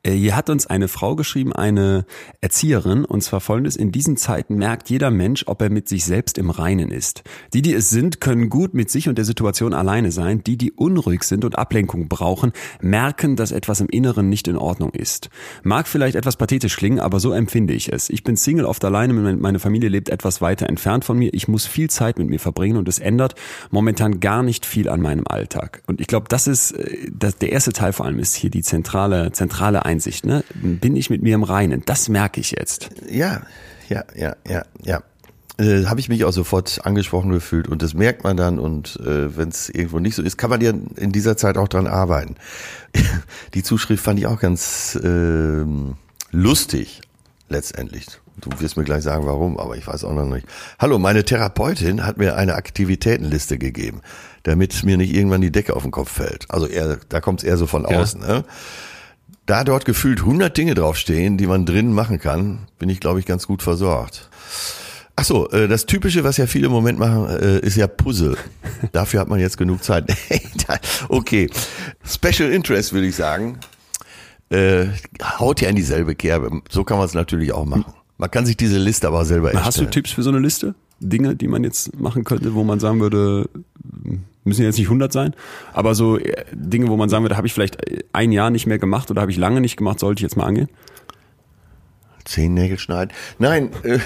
Äh, hier hat uns eine Frau geschrieben, eine Erzieherin, und zwar folgendes, in diesen Zeiten merkt jeder Mensch, ob er mit sich selbst im Reinen ist. Die, die es sind, können gut mit sich und der Situation alleine sein. Die, die unruhig sind und Ablenkung brauchen, merken, dass etwas im Inneren nicht in Ordnung ist. Mag vielleicht etwas pathetisch klingen, aber so empfinde ich es. Ich bin Single, oft alleine, meine Familie lebt etwas weiter entfernt von mir. Ich muss viel Zeit mit mir verbringen und es ändert momentan gar nicht viel an meinem Alltag. Und ich glaube, das ist, äh, das, der erste Teil vor allem ist hier die zentrale, zentrale Einsicht. Ne? Bin ich mit mir im Reinen? Das merke ich jetzt. Ja, ja, ja, ja, ja. Äh, habe ich mich auch sofort angesprochen gefühlt und das merkt man dann und äh, wenn es irgendwo nicht so ist, kann man ja in dieser Zeit auch dran arbeiten. Die Zuschrift fand ich auch ganz äh, lustig letztendlich. Du wirst mir gleich sagen, warum, aber ich weiß auch noch nicht. Hallo, meine Therapeutin hat mir eine Aktivitätenliste gegeben, damit mir nicht irgendwann die Decke auf den Kopf fällt. Also eher, da kommt es eher so von ja. außen. Ne? Da dort gefühlt 100 Dinge draufstehen, die man drinnen machen kann, bin ich, glaube ich, ganz gut versorgt. Ach so, äh, das Typische, was ja viele im Moment machen, äh, ist ja Puzzle. Dafür hat man jetzt genug Zeit. okay, Special Interest würde ich sagen. Äh, haut ja in dieselbe Kerbe. So kann man es natürlich auch machen. Man kann sich diese Liste aber selber erstellen. Hast du Tipps für so eine Liste? Dinge, die man jetzt machen könnte, wo man sagen würde, müssen jetzt nicht 100 sein, aber so äh, Dinge, wo man sagen würde, habe ich vielleicht ein Jahr nicht mehr gemacht oder habe ich lange nicht gemacht, sollte ich jetzt mal angehen? Zehn Nägel schneiden? Nein, äh,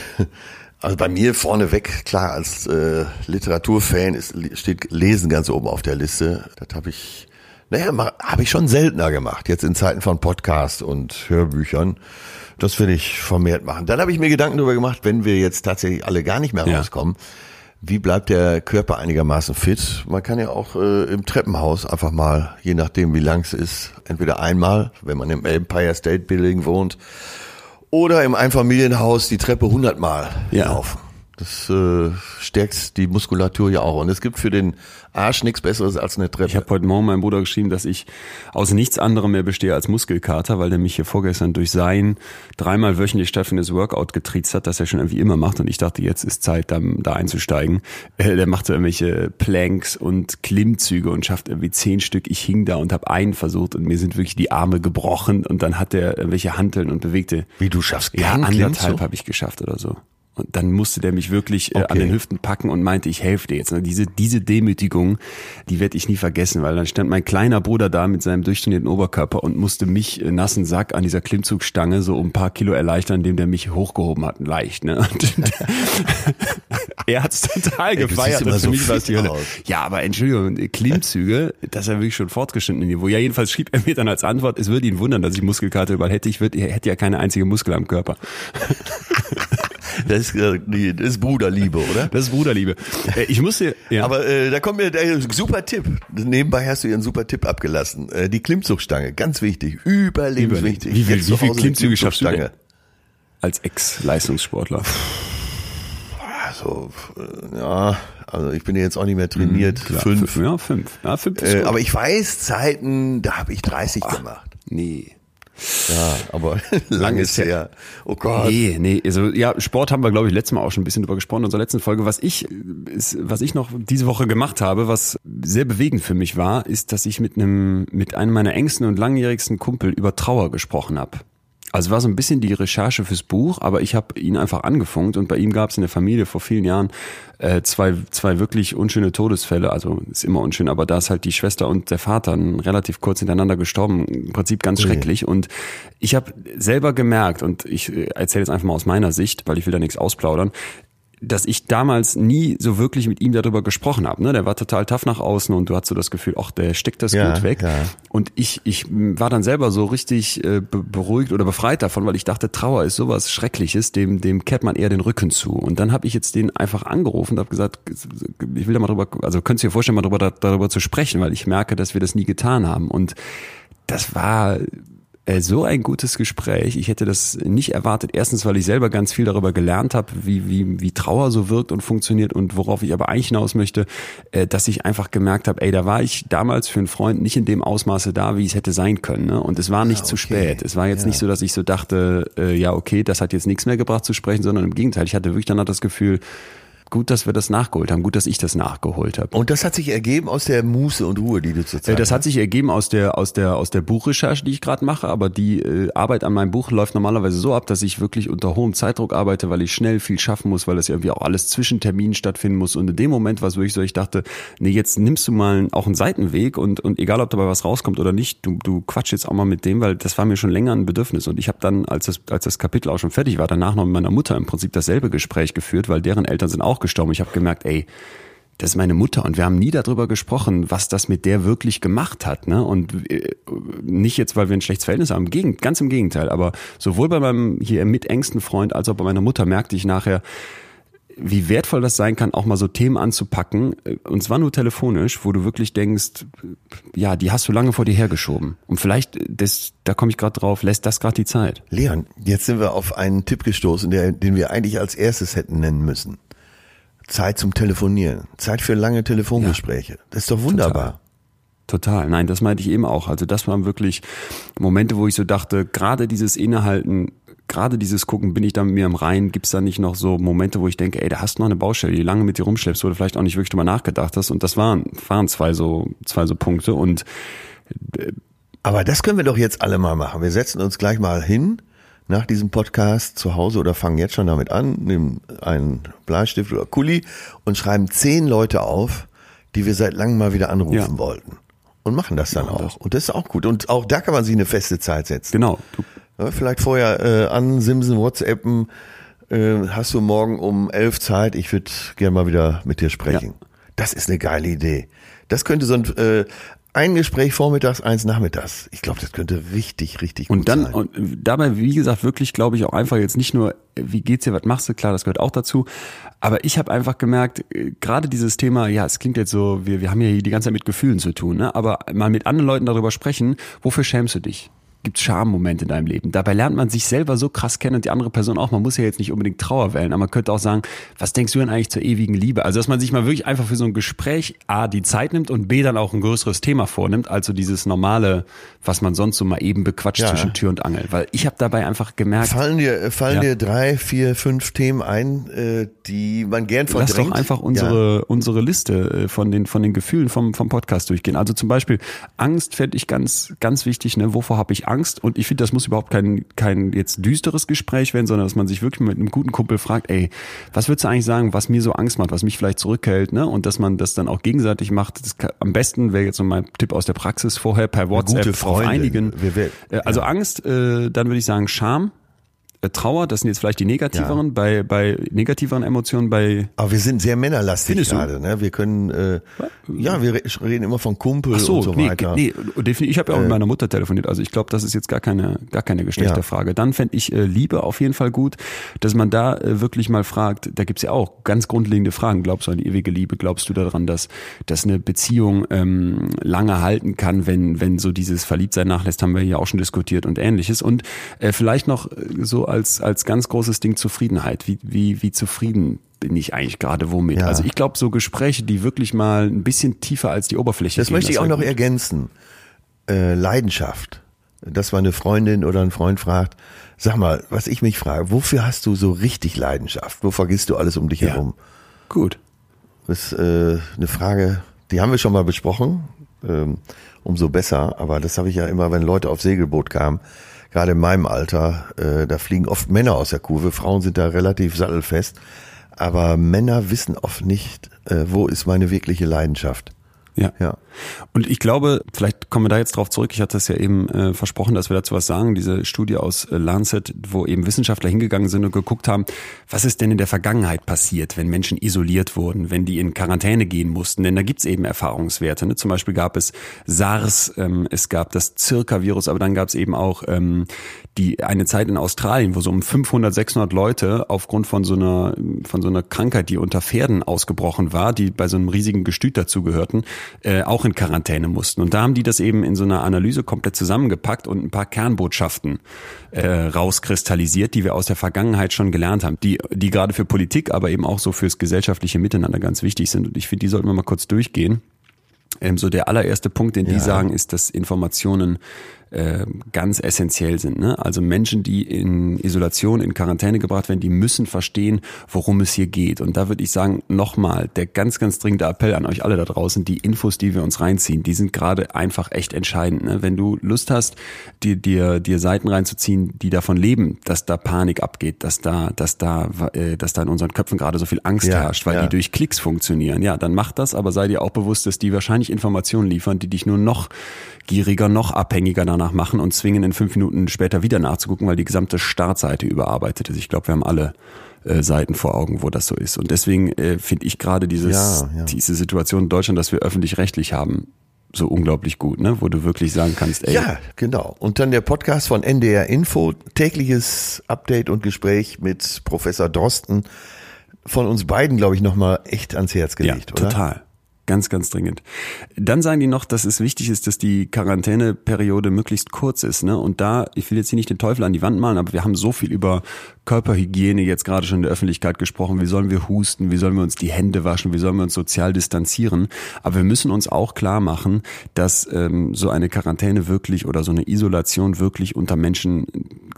also bei mir vorneweg, klar, als äh, Literaturfan ist, steht Lesen ganz oben auf der Liste. Das habe ich, naja, habe ich schon seltener gemacht, jetzt in Zeiten von Podcast und Hörbüchern. Das will ich vermehrt machen. Dann habe ich mir Gedanken darüber gemacht, wenn wir jetzt tatsächlich alle gar nicht mehr ja. Wie bleibt der Körper einigermaßen fit? Man kann ja auch äh, im Treppenhaus einfach mal, je nachdem wie lang es ist, entweder einmal, wenn man im Empire State Building wohnt, oder im Einfamilienhaus die Treppe hundertmal ja. laufen. Das äh, stärkt die Muskulatur ja auch. Und es gibt für den Arsch nichts Besseres als eine Treppe. Ich habe heute Morgen meinem Bruder geschrieben, dass ich aus nichts anderem mehr bestehe als Muskelkater, weil der mich hier vorgestern durch sein dreimal wöchentlich stattfindendes Workout getriezt hat, das er schon irgendwie immer macht. Und ich dachte, jetzt ist Zeit, da, da einzusteigen. Äh, der machte irgendwelche Planks und Klimmzüge und schafft irgendwie zehn Stück. Ich hing da und habe einen versucht und mir sind wirklich die Arme gebrochen. Und dann hat er irgendwelche Hanteln und bewegte. Wie du schaffst? Ja, anderthalb habe ich geschafft oder so. Und dann musste der mich wirklich äh, okay. an den Hüften packen und meinte, ich helfe dir jetzt. Und diese, diese Demütigung, die werde ich nie vergessen, weil dann stand mein kleiner Bruder da mit seinem durchtrainierten Oberkörper und musste mich äh, nassen Sack an dieser Klimmzugstange so um ein paar Kilo erleichtern, indem der mich hochgehoben hat, leicht. Ne? Und er hat's total Ey, gefeiert. Immer so mich war die Hölle. Ja, aber Entschuldigung, Klimmzüge, das ist ja wirklich schon fortgeschritten Niveau. Ja, jedenfalls schrieb er mir dann als Antwort, es würde ihn wundern, dass ich Muskelkater überall hätte. Ich würde, hätte ja keine einzige Muskel am Körper. Das ist, äh, das ist Bruderliebe, oder? Das ist Bruderliebe. Äh, ich musste, ja. Aber äh, da kommt mir der super Tipp. Nebenbei hast du ihren super Tipp abgelassen. Äh, die Klimmzugstange, ganz wichtig, überlebenswichtig. Wie viel, wie viel Klimmzüge schaffst du? Als Ex-Leistungssportler. Also, äh, ja, also ich bin jetzt auch nicht mehr trainiert. Hm, klar, fünf. Ja, fünf. Ja, fünf äh, aber ich weiß Zeiten, da habe ich 30 Ach, gemacht. Nee. Ja, aber lang ist her. Oh Gott. Nee, nee, also ja, Sport haben wir glaube ich letztes Mal auch schon ein bisschen drüber gesprochen in unserer letzten Folge. Was ich ist, was ich noch diese Woche gemacht habe, was sehr bewegend für mich war, ist, dass ich mit einem mit einem meiner engsten und langjährigsten Kumpel über Trauer gesprochen habe. Also war so ein bisschen die Recherche fürs Buch, aber ich habe ihn einfach angefunkt und bei ihm gab es in der Familie vor vielen Jahren äh, zwei, zwei wirklich unschöne Todesfälle. Also ist immer unschön, aber da ist halt die Schwester und der Vater relativ kurz hintereinander gestorben. Im Prinzip ganz schrecklich. Und ich habe selber gemerkt, und ich äh, erzähle jetzt einfach mal aus meiner Sicht, weil ich will da nichts ausplaudern, dass ich damals nie so wirklich mit ihm darüber gesprochen habe. Ne? Der war total tough nach außen und du hast so das Gefühl, ach, der steckt das ja, gut weg. Ja. Und ich, ich war dann selber so richtig äh, beruhigt oder befreit davon, weil ich dachte, Trauer ist sowas Schreckliches, dem, dem kehrt man eher den Rücken zu. Und dann habe ich jetzt den einfach angerufen und habe gesagt, ich will da mal drüber, also könntest du dir vorstellen, mal darüber, darüber zu sprechen, weil ich merke, dass wir das nie getan haben. Und das war äh, so ein gutes Gespräch. Ich hätte das nicht erwartet. Erstens, weil ich selber ganz viel darüber gelernt habe, wie, wie, wie Trauer so wirkt und funktioniert und worauf ich aber eigentlich hinaus möchte, äh, dass ich einfach gemerkt habe, ey, da war ich damals für einen Freund nicht in dem Ausmaße da, wie es hätte sein können. Ne? Und es war nicht ja, okay. zu spät. Es war jetzt ja. nicht so, dass ich so dachte, äh, ja, okay, das hat jetzt nichts mehr gebracht zu sprechen, sondern im Gegenteil, ich hatte wirklich dann das Gefühl, gut, dass wir das nachgeholt haben, gut, dass ich das nachgeholt habe. Und das hat sich ergeben aus der Muße und Ruhe, die du zurzeit äh, Das hat sich ergeben aus der aus der aus der Buchrecherche, die ich gerade mache, aber die äh, Arbeit an meinem Buch läuft normalerweise so ab, dass ich wirklich unter hohem Zeitdruck arbeite, weil ich schnell viel schaffen muss, weil das irgendwie auch alles zwischen Terminen stattfinden muss. Und in dem Moment war es wirklich so, ich dachte, nee, jetzt nimmst du mal auch einen Seitenweg und und egal ob dabei was rauskommt oder nicht, du du quatsch jetzt auch mal mit dem, weil das war mir schon länger ein Bedürfnis. Und ich habe dann als das als das Kapitel auch schon fertig war, danach noch mit meiner Mutter im Prinzip dasselbe Gespräch geführt, weil deren Eltern sind auch gestorben. Ich habe gemerkt, ey, das ist meine Mutter und wir haben nie darüber gesprochen, was das mit der wirklich gemacht hat. Ne? Und äh, nicht jetzt, weil wir ein schlechtes Verhältnis haben, ganz im Gegenteil. Aber sowohl bei meinem hier mit engsten Freund als auch bei meiner Mutter merkte ich nachher, wie wertvoll das sein kann, auch mal so Themen anzupacken, und zwar nur telefonisch, wo du wirklich denkst, ja, die hast du lange vor dir hergeschoben. Und vielleicht, das, da komme ich gerade drauf, lässt das gerade die Zeit. Leon, jetzt sind wir auf einen Tipp gestoßen, der, den wir eigentlich als erstes hätten nennen müssen. Zeit zum Telefonieren, Zeit für lange Telefongespräche. Ja, das ist doch wunderbar. Total. Total. Nein, das meinte ich eben auch. Also das waren wirklich Momente, wo ich so dachte, gerade dieses Innehalten, gerade dieses Gucken, bin ich da mit mir im Rein, gibt's da nicht noch so Momente, wo ich denke, ey, da hast du noch eine Baustelle, die lange mit dir rumschleppst, wo du vielleicht auch nicht wirklich drüber nachgedacht hast. Und das waren, waren zwei so, zwei so Punkte. Und äh, aber das können wir doch jetzt alle mal machen. Wir setzen uns gleich mal hin nach diesem Podcast zu Hause oder fangen jetzt schon damit an, nehmen einen Bleistift oder Kuli und schreiben zehn Leute auf, die wir seit langem mal wieder anrufen ja. wollten. Und machen das dann ja, auch. Das. Und das ist auch gut. Und auch da kann man sich eine feste Zeit setzen. Genau. Ja, vielleicht vorher äh, an Simsen, WhatsAppen. Äh, hast du morgen um elf Zeit? Ich würde gerne mal wieder mit dir sprechen. Das ist eine geile Idee. Das könnte so ein äh, ein Gespräch vormittags, eins nachmittags. Ich glaube, das könnte richtig, richtig gut und dann, sein. Und dabei, wie gesagt, wirklich, glaube ich, auch einfach jetzt nicht nur, wie geht's dir, was machst du, klar, das gehört auch dazu. Aber ich habe einfach gemerkt, äh, gerade dieses Thema, ja, es klingt jetzt so, wir, wir haben ja hier die ganze Zeit mit Gefühlen zu tun, ne? aber mal mit anderen Leuten darüber sprechen, wofür schämst du dich? Gibt es Schammomente in deinem Leben. Dabei lernt man sich selber so krass kennen und die andere Person auch. Man muss ja jetzt nicht unbedingt Trauer wählen, aber man könnte auch sagen, was denkst du denn eigentlich zur ewigen Liebe? Also, dass man sich mal wirklich einfach für so ein Gespräch A, die Zeit nimmt und B, dann auch ein größeres Thema vornimmt, also dieses normale, was man sonst so mal eben bequatscht ja. zwischen Tür und Angel. Weil ich habe dabei einfach gemerkt. Fallen dir, äh, fallen ja. dir drei, vier, fünf Themen ein, äh, die man gern verdrängt? Lass doch einfach unsere, ja. unsere Liste äh, von den, von den Gefühlen vom, vom Podcast durchgehen. Also zum Beispiel Angst fände ich ganz, ganz wichtig, ne? Wovor habe ich Angst? Und ich finde, das muss überhaupt kein, kein jetzt düsteres Gespräch werden, sondern dass man sich wirklich mit einem guten Kumpel fragt, ey, was würdest du eigentlich sagen, was mir so Angst macht, was mich vielleicht zurückhält, ne? Und dass man das dann auch gegenseitig macht. Das am besten wäre jetzt so mein Tipp aus der Praxis vorher per WhatsApp auf einigen. Wir, wir, äh, also ja. Angst, äh, dann würde ich sagen Scham, Trauer, das sind jetzt vielleicht die negativeren, ja. bei, bei negativeren Emotionen, bei. Aber wir sind sehr männerlastig gerade, ne? Wir können, äh, ja, wir reden immer von Kumpel Ach so, und so nee, weiter. Nee, ich habe ja auch äh, mit meiner Mutter telefoniert, also ich glaube, das ist jetzt gar keine, gar keine Geschlechterfrage. Ja. Dann fände ich äh, Liebe auf jeden Fall gut, dass man da äh, wirklich mal fragt, da gibt's ja auch ganz grundlegende Fragen. Glaubst du an die ewige Liebe? Glaubst du daran, dass, dass eine Beziehung ähm, lange halten kann, wenn, wenn so dieses Verliebtsein nachlässt, haben wir ja auch schon diskutiert und ähnliches. Und äh, vielleicht noch äh, so als, als ganz großes Ding Zufriedenheit. Wie, wie, wie zufrieden bin ich eigentlich gerade womit? Ja. Also ich glaube, so Gespräche, die wirklich mal ein bisschen tiefer als die Oberfläche Das gehen, möchte ich auch noch ergänzen. Äh, Leidenschaft. Dass meine Freundin oder ein Freund fragt, sag mal, was ich mich frage, wofür hast du so richtig Leidenschaft? Wo vergisst du alles um dich ja. herum? Gut. Das ist äh, eine Frage, die haben wir schon mal besprochen. Ähm, umso besser. Aber das habe ich ja immer, wenn Leute auf Segelboot kamen, gerade in meinem Alter, äh, da fliegen oft Männer aus der Kurve, Frauen sind da relativ sattelfest, aber Männer wissen oft nicht, äh, wo ist meine wirkliche Leidenschaft. Ja. ja. Und ich glaube, vielleicht kommen wir da jetzt drauf zurück. Ich hatte es ja eben äh, versprochen, dass wir dazu was sagen. Diese Studie aus äh, Lancet, wo eben Wissenschaftler hingegangen sind und geguckt haben, was ist denn in der Vergangenheit passiert, wenn Menschen isoliert wurden, wenn die in Quarantäne gehen mussten. Denn da gibt's eben Erfahrungswerte. Ne? Zum Beispiel gab es SARS, ähm, es gab das Zirka-Virus, aber dann gab's eben auch ähm, die eine Zeit in Australien, wo so um 500, 600 Leute aufgrund von so einer von so einer Krankheit, die unter Pferden ausgebrochen war, die bei so einem riesigen Gestüt dazugehörten, äh, auch in Quarantäne mussten. Und da haben die das eben in so einer Analyse komplett zusammengepackt und ein paar Kernbotschaften äh, rauskristallisiert, die wir aus der Vergangenheit schon gelernt haben, die die gerade für Politik, aber eben auch so fürs gesellschaftliche Miteinander ganz wichtig sind. Und ich finde, die sollten wir mal kurz durchgehen. Ähm, so der allererste Punkt, den ja. die sagen, ist, dass Informationen äh, ganz essentiell sind. Ne? Also Menschen, die in Isolation, in Quarantäne gebracht werden, die müssen verstehen, worum es hier geht. Und da würde ich sagen, nochmal, der ganz, ganz dringende Appell an euch alle da draußen, die Infos, die wir uns reinziehen, die sind gerade einfach echt entscheidend. Ne? Wenn du Lust hast, dir, dir, dir Seiten reinzuziehen, die davon leben, dass da Panik abgeht, dass da, dass da, äh, dass da in unseren Köpfen gerade so viel Angst ja, herrscht, weil ja. die durch Klicks funktionieren, ja, dann mach das, aber sei dir auch bewusst, dass die wahrscheinlich Informationen liefern, die dich nur noch gieriger, noch abhängiger danach machen und zwingen, in fünf Minuten später wieder nachzugucken, weil die gesamte Startseite überarbeitet ist. Ich glaube, wir haben alle äh, Seiten vor Augen, wo das so ist. Und deswegen äh, finde ich gerade dieses, ja, ja. diese Situation in Deutschland, dass wir öffentlich-rechtlich haben, so unglaublich gut, ne? Wo du wirklich sagen kannst, ey. Ja, genau. Und dann der Podcast von NDR Info, tägliches Update und Gespräch mit Professor Drosten. Von uns beiden, glaube ich, nochmal echt ans Herz gelegt, ja, oder? Total. Ganz, ganz dringend. Dann sagen die noch, dass es wichtig ist, dass die Quarantäneperiode möglichst kurz ist. Ne? Und da, ich will jetzt hier nicht den Teufel an die Wand malen, aber wir haben so viel über Körperhygiene jetzt gerade schon in der Öffentlichkeit gesprochen. Wie sollen wir husten? Wie sollen wir uns die Hände waschen? Wie sollen wir uns sozial distanzieren? Aber wir müssen uns auch klar machen, dass ähm, so eine Quarantäne wirklich oder so eine Isolation wirklich unter Menschen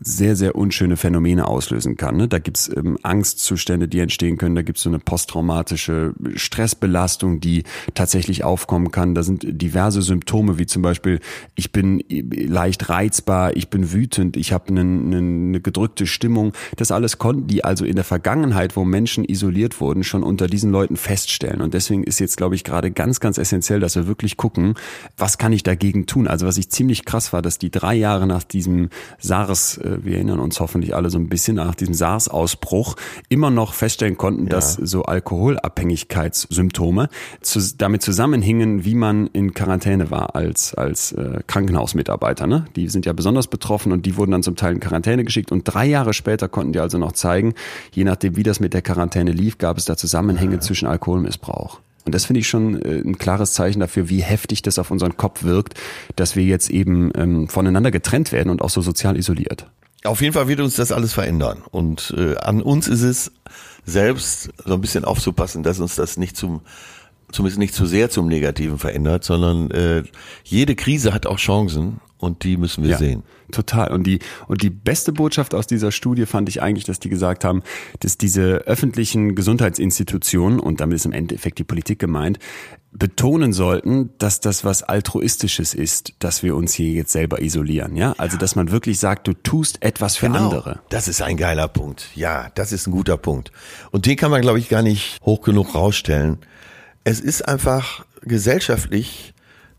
sehr, sehr unschöne Phänomene auslösen kann. Ne? Da gibt's ähm, Angstzustände, die entstehen können. Da gibt's so eine posttraumatische Stressbelastung, die tatsächlich aufkommen kann. Da sind diverse Symptome, wie zum Beispiel, ich bin leicht reizbar, ich bin wütend, ich habe eine, eine gedrückte Stimmung. Das alles konnten die also in der Vergangenheit, wo Menschen isoliert wurden, schon unter diesen Leuten feststellen. Und deswegen ist jetzt, glaube ich, gerade ganz, ganz essentiell, dass wir wirklich gucken, was kann ich dagegen tun? Also was ich ziemlich krass war, dass die drei Jahre nach diesem SARS, äh, wir erinnern uns hoffentlich alle so ein bisschen nach diesem SARS-Ausbruch, immer noch feststellen konnten, ja. dass so Alkoholabhängigkeitssymptome zu, damit zusammenhingen, wie man in Quarantäne war als, als äh, Krankenhausmitarbeiter. Ne? Die sind ja besonders betroffen und die wurden dann zum Teil in Quarantäne geschickt und drei Jahre später konnten die also noch zeigen, je nachdem, wie das mit der Quarantäne lief, gab es da Zusammenhänge ja. zwischen Alkoholmissbrauch. Und das finde ich schon äh, ein klares Zeichen dafür, wie heftig das auf unseren Kopf wirkt, dass wir jetzt eben ähm, voneinander getrennt werden und auch so sozial isoliert. Auf jeden Fall wird uns das alles verändern. Und äh, an uns ist es selbst so ein bisschen aufzupassen, dass uns das nicht zum zumindest nicht zu sehr zum Negativen verändert, sondern äh, jede Krise hat auch Chancen und die müssen wir ja, sehen. Total. Und die, und die beste Botschaft aus dieser Studie fand ich eigentlich, dass die gesagt haben, dass diese öffentlichen Gesundheitsinstitutionen, und damit ist im Endeffekt die Politik gemeint, betonen sollten, dass das was altruistisches ist, dass wir uns hier jetzt selber isolieren, ja? Also, dass man wirklich sagt, du tust etwas für genau, andere. Das ist ein geiler Punkt. Ja, das ist ein guter Punkt. Und den kann man, glaube ich, gar nicht hoch genug rausstellen es ist einfach gesellschaftlich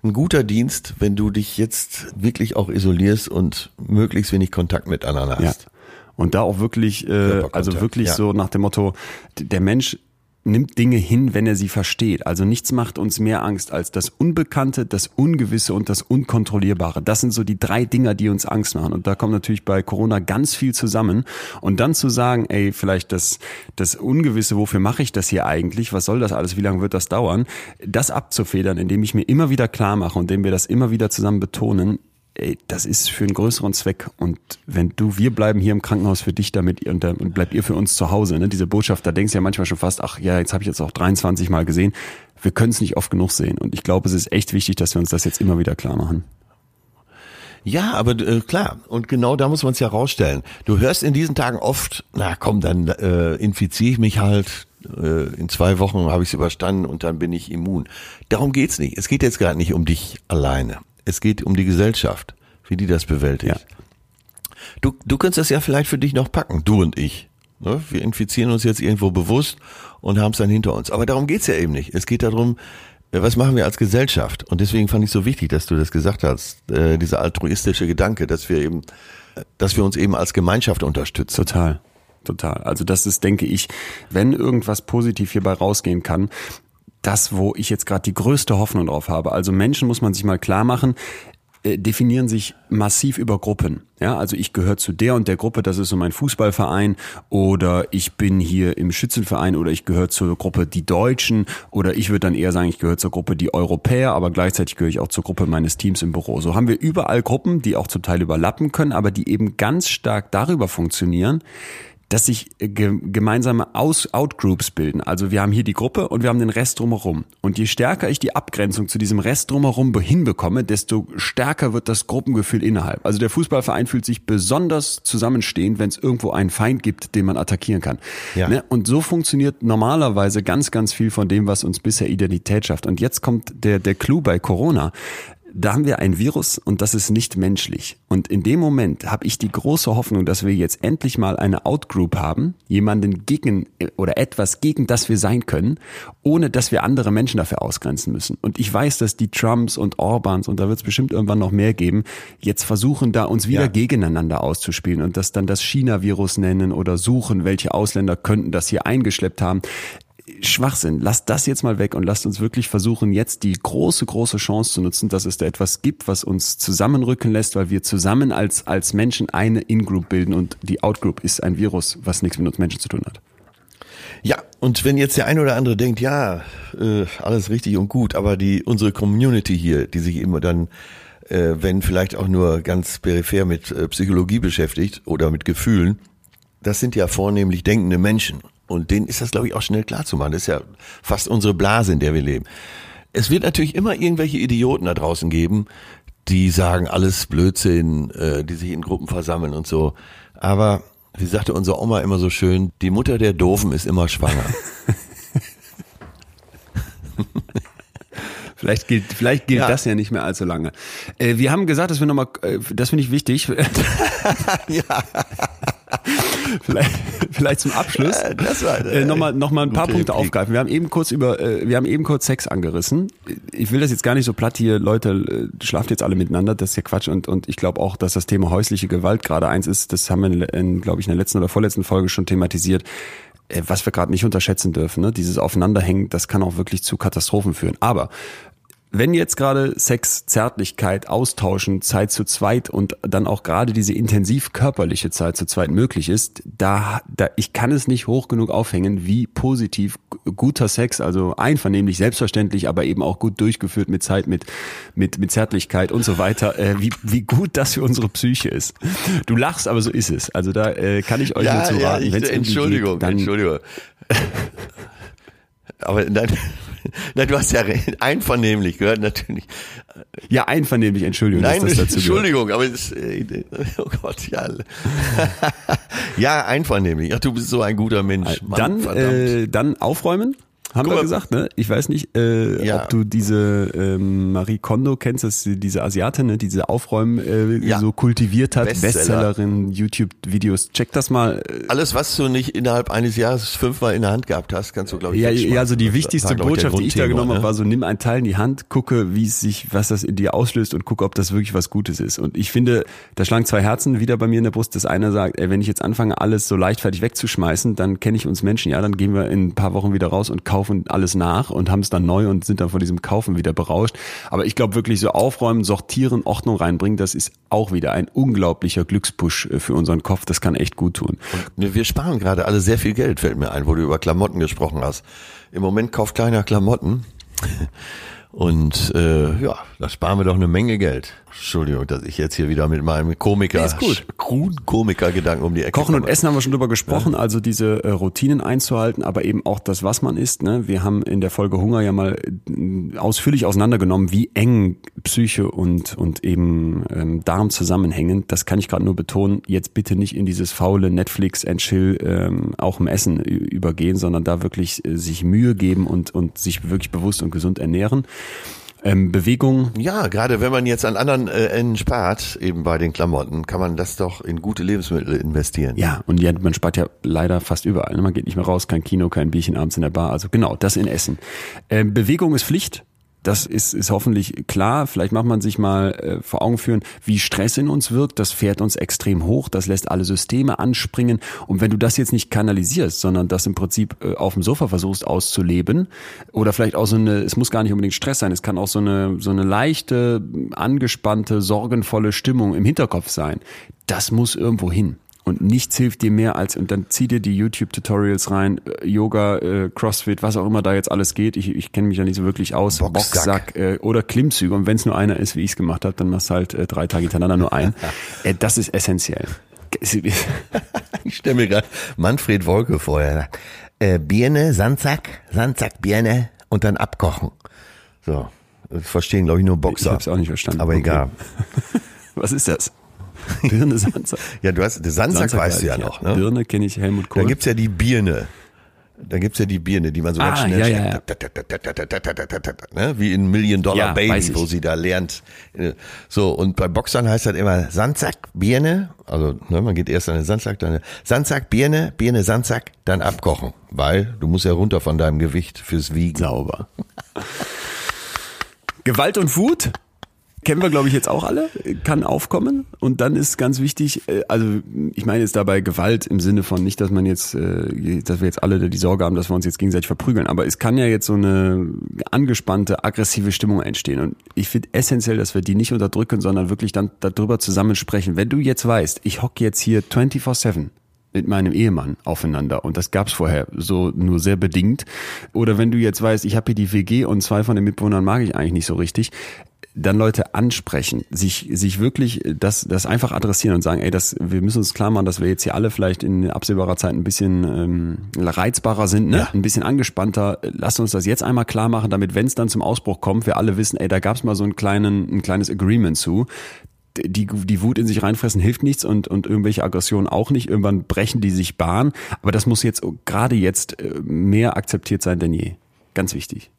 ein guter Dienst, wenn du dich jetzt wirklich auch isolierst und möglichst wenig Kontakt miteinander hast. Ja. Und da auch wirklich, äh, also wirklich ja. so nach dem Motto, der Mensch nimmt Dinge hin, wenn er sie versteht. Also nichts macht uns mehr Angst als das Unbekannte, das Ungewisse und das Unkontrollierbare. Das sind so die drei Dinger, die uns Angst machen. Und da kommt natürlich bei Corona ganz viel zusammen. Und dann zu sagen, ey, vielleicht das, das Ungewisse, wofür mache ich das hier eigentlich? Was soll das alles? Wie lange wird das dauern? Das abzufedern, indem ich mir immer wieder klar mache und indem wir das immer wieder zusammen betonen, ey, das ist für einen größeren Zweck. Und wenn du, wir bleiben hier im Krankenhaus für dich damit und, und bleibt ihr für uns zu Hause. Ne? Diese Botschaft, da denkst du ja manchmal schon fast, ach ja, jetzt habe ich jetzt auch 23 Mal gesehen. Wir können es nicht oft genug sehen. Und ich glaube, es ist echt wichtig, dass wir uns das jetzt immer wieder klar machen. Ja, aber äh, klar. Und genau da muss man es ja rausstellen. Du hörst in diesen Tagen oft, na komm, dann äh, infiziere ich mich halt. Äh, in zwei Wochen habe ich es überstanden und dann bin ich immun. Darum geht's nicht. Es geht jetzt gerade nicht um dich alleine. Es geht um die Gesellschaft, wie die das bewältigt. Ja. Du, du könntest das ja vielleicht für dich noch packen, du und ich. Ne? Wir infizieren uns jetzt irgendwo bewusst und haben es dann hinter uns. Aber darum geht's ja eben nicht. Es geht darum, äh, was machen wir als Gesellschaft? Und deswegen fand ich so wichtig, dass du das gesagt hast, äh, dieser altruistische Gedanke, dass wir eben, dass wir uns eben als Gemeinschaft unterstützen. Total. Total. Also das ist, denke ich, wenn irgendwas positiv hierbei rausgehen kann, das, wo ich jetzt gerade die größte Hoffnung drauf habe. Also Menschen muss man sich mal klar machen, äh, definieren sich massiv über Gruppen. Ja, also ich gehöre zu der und der Gruppe, das ist so mein Fußballverein oder ich bin hier im Schützenverein oder ich gehöre zur Gruppe die Deutschen oder ich würde dann eher sagen, ich gehöre zur Gruppe die Europäer, aber gleichzeitig gehöre ich auch zur Gruppe meines Teams im Büro. So haben wir überall Gruppen, die auch zum Teil überlappen können, aber die eben ganz stark darüber funktionieren, dass sich äh, ge gemeinsame Aus Outgroups bilden. Also wir haben hier die Gruppe und wir haben den Rest drumherum. Und je stärker ich die Abgrenzung zu diesem Rest drumherum hinbekomme, desto stärker wird das Gruppengefühl innerhalb. Also der Fußballverein fühlt sich besonders zusammenstehend, wenn es irgendwo einen Feind gibt, den man attackieren kann. Ja. Ne? Und so funktioniert normalerweise ganz, ganz viel von dem, was uns bisher Identität schafft. Und jetzt kommt der, der Clou bei Corona da haben wir ein Virus und das ist nicht menschlich. Und in dem Moment habe ich die große Hoffnung, dass wir jetzt endlich mal eine Outgroup haben, jemanden gegen oder etwas gegen das wir sein können, ohne dass wir andere Menschen dafür ausgrenzen müssen. Und ich weiß, dass die Trumps und Orbans, und da wird es bestimmt irgendwann noch mehr geben, jetzt versuchen, da uns wieder ja. gegeneinander auszuspielen und das dann das China-Virus nennen oder suchen, welche Ausländer könnten das hier eingeschleppt haben. Schwachsinn. Lasst das jetzt mal weg und lasst uns wirklich versuchen, jetzt die große, große Chance zu nutzen, dass es da etwas gibt, was uns zusammenrücken lässt, weil wir zusammen als, als Menschen eine In-Group bilden und die Out-Group ist ein Virus, was nichts mit uns Menschen zu tun hat. Ja, und wenn jetzt der eine oder andere denkt, ja, äh, alles richtig und gut, aber die unsere Community hier, die sich immer dann, äh, wenn vielleicht auch nur ganz peripher mit äh, Psychologie beschäftigt oder mit Gefühlen, das sind ja vornehmlich denkende Menschen. Und denen ist das, glaube ich, auch schnell klar zu machen. Das ist ja fast unsere Blase, in der wir leben. Es wird natürlich immer irgendwelche Idioten da draußen geben, die sagen, alles Blödsinn, äh, die sich in Gruppen versammeln und so. Aber, wie sagte unsere Oma immer so schön, die Mutter der Doofen ist immer schwanger. Vielleicht gilt, vielleicht gilt ja. das ja nicht mehr allzu lange. Äh, wir haben gesagt, dass wir nochmal, äh, das finde ich wichtig. ja. vielleicht, vielleicht zum Abschluss das war, äh, nochmal noch mal ein paar Punkte Replik. aufgreifen. Wir haben eben kurz über, äh, wir haben eben kurz Sex angerissen. Ich will das jetzt gar nicht so platt hier, Leute, äh, schlaft jetzt alle miteinander, das ist ja Quatsch. Und, und ich glaube auch, dass das Thema häusliche Gewalt gerade eins ist, das haben wir, in, in glaube ich, in der letzten oder vorletzten Folge schon thematisiert äh, was wir gerade nicht unterschätzen dürfen. Ne? Dieses Aufeinanderhängen, das kann auch wirklich zu Katastrophen führen. Aber wenn jetzt gerade Sex, Zärtlichkeit, Austauschen, Zeit zu zweit und dann auch gerade diese intensiv körperliche Zeit zu zweit möglich ist, da, da ich kann es nicht hoch genug aufhängen, wie positiv guter Sex, also einvernehmlich, selbstverständlich, aber eben auch gut durchgeführt mit Zeit, mit mit mit Zärtlichkeit und so weiter, äh, wie wie gut das für unsere Psyche ist. Du lachst, aber so ist es. Also da äh, kann ich euch ja, nur zu raten. Ja, ich, Entschuldigung, geht, Entschuldigung. aber nein. Nein, du hast ja einvernehmlich gehört, natürlich. Ja, einvernehmlich, Entschuldigung. Nein, das Entschuldigung, gehört. aber es, äh, oh Gott, ja. ja, einvernehmlich. Ach, du bist so ein guter Mensch. Mann, dann, äh, dann aufräumen haben wir gesagt, ne? Ich weiß nicht, äh, ja. ob du diese ähm, Marie Kondo kennst, dass sie diese Asiatin, ne, diese Aufräumen äh, ja. so kultiviert hat, Bestseller. Bestsellerin, YouTube-Videos. Check das mal. Alles, was du nicht innerhalb eines Jahres fünfmal in der Hand gehabt hast, kannst du, glaube ich, Ja, ja, also die wichtigste war, Botschaft, die ich da genommen ne? habe, war so, nimm ein Teil in die Hand, gucke, wie es sich, was das in dir auslöst und gucke, ob das wirklich was Gutes ist. Und ich finde, da schlagen zwei Herzen wieder bei mir in der Brust. Das eine sagt, ey, wenn ich jetzt anfange, alles so leichtfertig wegzuschmeißen, dann kenne ich uns Menschen, ja, dann gehen wir in ein paar Wochen wieder raus und kaufen alles nach und haben es dann neu und sind dann von diesem Kaufen wieder berauscht. Aber ich glaube wirklich so aufräumen, sortieren, Ordnung reinbringen, das ist auch wieder ein unglaublicher Glückspush äh, für unseren Kopf. Das kann echt gut tun. Wir sparen gerade alle sehr viel Geld, fällt mir ein, wo du über Klamotten gesprochen hast. Im Moment kauft keiner Klamotten. Und äh, ja, da sparen wir doch eine Menge Geld. Entschuldigung, dass ich jetzt hier wieder mit meinem Komiker, nee, ist gut. kruden Komiker-Gedanken um die Ecke Kochen komme. und Essen haben wir schon drüber gesprochen, ja. also diese äh, Routinen einzuhalten, aber eben auch das, was man isst. Ne? Wir haben in der Folge Hunger ja mal äh, ausführlich auseinandergenommen, wie eng Psyche und, und eben ähm, Darm zusammenhängen. Das kann ich gerade nur betonen. Jetzt bitte nicht in dieses faule Netflix and Chill ähm, auch im Essen übergehen, sondern da wirklich äh, sich Mühe geben und, und sich wirklich bewusst und gesund ernähren. Ähm, Bewegung. Ja, gerade wenn man jetzt an anderen äh, Enden spart, eben bei den Klamotten, kann man das doch in gute Lebensmittel investieren. Ja, und ja, man spart ja leider fast überall. Ne? Man geht nicht mehr raus, kein Kino, kein Bierchen abends in der Bar. Also genau, das in Essen. Ähm, Bewegung ist Pflicht. Das ist, ist hoffentlich klar. Vielleicht macht man sich mal äh, vor Augen führen, wie Stress in uns wirkt. Das fährt uns extrem hoch. Das lässt alle Systeme anspringen. Und wenn du das jetzt nicht kanalisierst, sondern das im Prinzip äh, auf dem Sofa versuchst auszuleben oder vielleicht auch so eine, es muss gar nicht unbedingt Stress sein, es kann auch so eine, so eine leichte, angespannte, sorgenvolle Stimmung im Hinterkopf sein. Das muss irgendwo hin. Und nichts hilft dir mehr als, und dann zieh dir die YouTube-Tutorials rein, äh, Yoga, äh, Crossfit, was auch immer da jetzt alles geht. Ich, ich kenne mich ja nicht so wirklich aus. Boxsack, Boxsack äh, oder Klimmzüge. Und wenn es nur einer ist, wie ich es gemacht habe, dann machst du halt äh, drei Tage hintereinander nur ein. äh, das ist essentiell ich stelle mir gerade Manfred Wolke vorher. Äh, Birne, Sandsack, Sandsack, Birne und dann abkochen. So, das verstehen glaube ich nur Boxer. Ich habe es auch nicht verstanden. Aber okay. egal. Was ist das? Birne, Sandsack. ja, du hast, Sandsack, Sandsack weißt du ja noch. Ne? Birne kenne ich Helmut Kohl. Da gibt's ja die Birne. Da gibt's ja die Birne, die man so ganz schnell ja, ja, ne? wie in Million Dollar Baby, wo sie da lernt. So, und bei Boxern heißt das immer Sandsack, Birne, also ne, man geht erst an den Sandsack, dann Sandsack, Birne, Birne, Sandsack, dann abkochen, weil du musst ja runter von deinem Gewicht fürs Wiegen. Sauber. Gewalt und Wut kennen wir, glaube ich, jetzt auch alle, kann aufkommen. Und dann ist ganz wichtig, äh, also ich meine jetzt dabei Gewalt im Sinne von nicht, dass man jetzt, äh, dass wir jetzt alle die Sorge haben, dass wir uns jetzt gegenseitig verprügeln, aber es kann ja jetzt so eine angespannte, aggressive Stimmung entstehen. Und ich finde essentiell, dass wir die nicht unterdrücken, sondern wirklich dann darüber zusammensprechen. Wenn du jetzt weißt, ich hocke jetzt hier 24-7 mit meinem Ehemann aufeinander und das gab's vorher so nur sehr bedingt. Oder wenn du jetzt weißt, ich habe hier die WG und zwei von den Mitbewohnern mag ich eigentlich nicht so richtig, dann Leute ansprechen, sich, sich wirklich das, das einfach adressieren und sagen, ey, das, wir müssen uns klar machen, dass wir jetzt hier alle vielleicht in absehbarer Zeit ein bisschen ähm, reizbarer sind, ne? Ja. ein bisschen angespannter. Lasst uns das jetzt einmal klar machen, damit, wenn es dann zum Ausbruch kommt, wir alle wissen, ey, da gab's mal so einen kleinen, ein kleines Agreement zu. Die, die Wut in sich reinfressen hilft nichts und, und irgendwelche Aggressionen auch nicht. Irgendwann brechen die sich Bahn. Aber das muss jetzt gerade jetzt äh, mehr akzeptiert sein denn je. Ganz wichtig.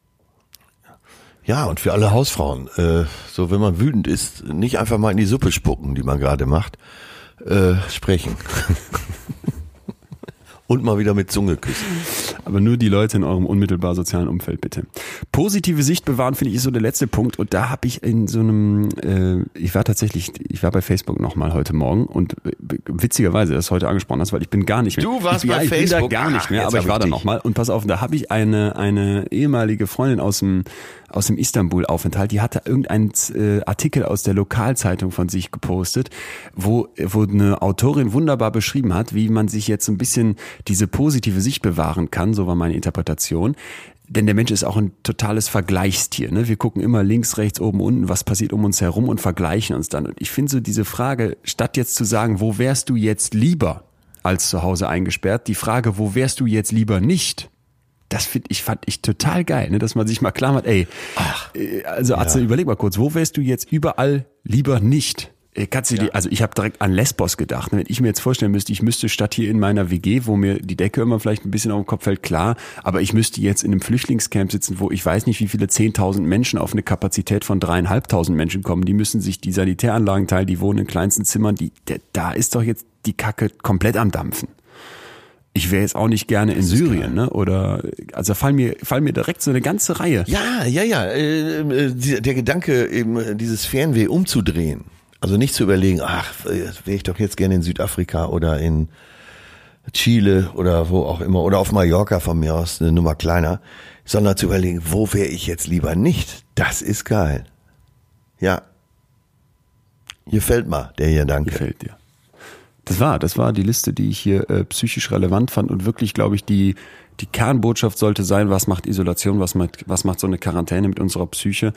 Ja, und für alle Hausfrauen, äh, so wenn man wütend ist, nicht einfach mal in die Suppe spucken, die man gerade macht, äh, sprechen. und mal wieder mit Zunge küssen. Aber nur die Leute in eurem unmittelbar sozialen Umfeld bitte. Positive Sicht bewahren finde ich ist so der letzte Punkt und da habe ich in so einem, äh, ich war tatsächlich, ich war bei Facebook nochmal heute Morgen und äh, witzigerweise, das heute angesprochen hast, weil ich bin gar nicht mehr. Du warst ich, bei ja, Facebook? Ich bin da gar nicht mehr, Ach, aber ich war da nochmal und pass auf, da habe ich eine eine ehemalige Freundin aus dem aus dem Istanbul-Aufenthalt, die hatte irgendeinen äh, Artikel aus der Lokalzeitung von sich gepostet, wo, wo eine Autorin wunderbar beschrieben hat, wie man sich jetzt ein bisschen diese positive Sicht bewahren kann, so war meine Interpretation. Denn der Mensch ist auch ein totales Vergleichstier. Ne? Wir gucken immer links, rechts, oben, unten, was passiert um uns herum und vergleichen uns dann. Und ich finde so diese Frage, statt jetzt zu sagen, wo wärst du jetzt lieber als zu Hause eingesperrt, die Frage, wo wärst du jetzt lieber nicht? Das finde ich, fand ich total geil, ne? dass man sich mal klar macht, ey, Ach, äh, also Atze, ja. überleg mal kurz, wo wärst du jetzt überall lieber nicht? Äh, kannst du ja. die, also ich habe direkt an Lesbos gedacht. Ne? Wenn ich mir jetzt vorstellen müsste, ich müsste statt hier in meiner WG, wo mir die Decke immer vielleicht ein bisschen auf den Kopf fällt, klar, aber ich müsste jetzt in einem Flüchtlingscamp sitzen, wo ich weiß nicht, wie viele zehntausend Menschen auf eine Kapazität von dreieinhalbtausend Menschen kommen. Die müssen sich die Sanitäranlagen teilen, die wohnen in kleinsten Zimmern. Die, da ist doch jetzt die Kacke komplett am Dampfen ich wäre jetzt auch nicht gerne in Syrien, ne? Oder also fallen mir fallen mir direkt so eine ganze Reihe. Ja, ja, ja. Äh, äh, der Gedanke, eben dieses Fernweh umzudrehen. Also nicht zu überlegen, ach, wäre ich doch jetzt gerne in Südafrika oder in Chile oder wo auch immer oder auf Mallorca von mir aus eine Nummer kleiner, sondern zu überlegen, wo wäre ich jetzt lieber nicht? Das ist geil. Ja. Gefällt mal der hier, danke. Gefällt dir. Das war, das war die Liste, die ich hier äh, psychisch relevant fand und wirklich, glaube ich, die die Kernbotschaft sollte sein, was macht Isolation, was macht, was macht so eine Quarantäne mit unserer Psyche.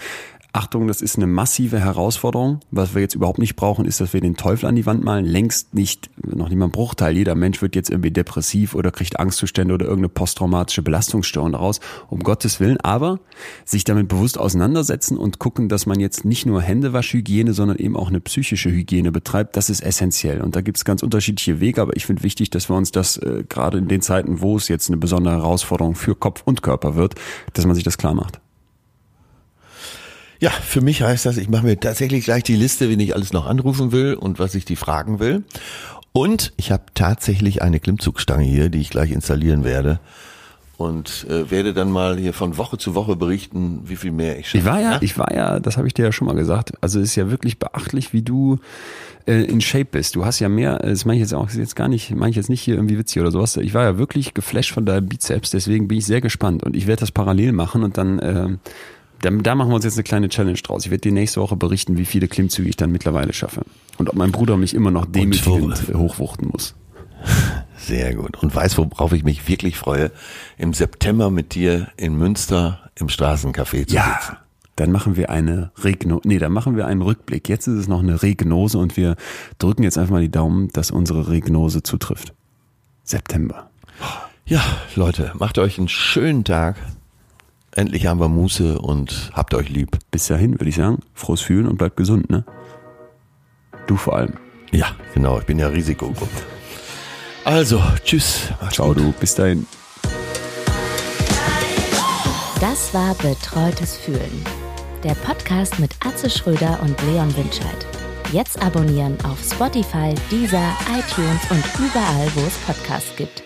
Achtung, das ist eine massive Herausforderung. Was wir jetzt überhaupt nicht brauchen, ist, dass wir den Teufel an die Wand malen. Längst nicht, noch nicht mal ein Bruchteil. Jeder Mensch wird jetzt irgendwie depressiv oder kriegt Angstzustände oder irgendeine posttraumatische Belastungsstörung daraus. Um Gottes Willen. Aber sich damit bewusst auseinandersetzen und gucken, dass man jetzt nicht nur Händewaschhygiene, sondern eben auch eine psychische Hygiene betreibt, das ist essentiell. Und da gibt es ganz unterschiedliche Wege. Aber ich finde wichtig, dass wir uns das äh, gerade in den Zeiten, wo es jetzt eine besondere Herausforderung für Kopf und Körper wird, dass man sich das klar macht. Ja, für mich heißt das, ich mache mir tatsächlich gleich die Liste, wen ich alles noch anrufen will und was ich die fragen will. Und ich habe tatsächlich eine Klimmzugstange hier, die ich gleich installieren werde. Und äh, werde dann mal hier von Woche zu Woche berichten, wie viel mehr ich schaffe. Ich war ja, ich war ja, das habe ich dir ja schon mal gesagt. Also es ist ja wirklich beachtlich, wie du äh, in Shape bist. Du hast ja mehr, das meine ich jetzt auch jetzt gar nicht, meine ich jetzt nicht hier irgendwie witzig oder sowas. Ich war ja wirklich geflasht von deinem Bizeps, deswegen bin ich sehr gespannt und ich werde das parallel machen und dann äh, da, da machen wir uns jetzt eine kleine Challenge draus. Ich werde dir nächste Woche berichten, wie viele Klimmzüge ich dann mittlerweile schaffe. Und ob mein Bruder mich immer noch demütigend hochwuchten muss. Sehr gut. Und weißt, worauf ich mich wirklich freue? Im September mit dir in Münster im Straßencafé zu ja. sitzen. dann machen wir eine Regno, nee, dann machen wir einen Rückblick. Jetzt ist es noch eine Regnose und wir drücken jetzt einfach mal die Daumen, dass unsere Regnose zutrifft. September. Ja, Leute, macht euch einen schönen Tag. Endlich haben wir Muße und habt euch lieb. Bis dahin würde ich sagen, frohes Fühlen und bleibt gesund, ne? Du vor allem. Ja, genau, ich bin ja Risikogruppe. Also, tschüss. Ciao, du. Bis dahin. Das war Betreutes Fühlen. Der Podcast mit Atze Schröder und Leon Winscheid. Jetzt abonnieren auf Spotify, Deezer, iTunes und überall, wo es Podcasts gibt.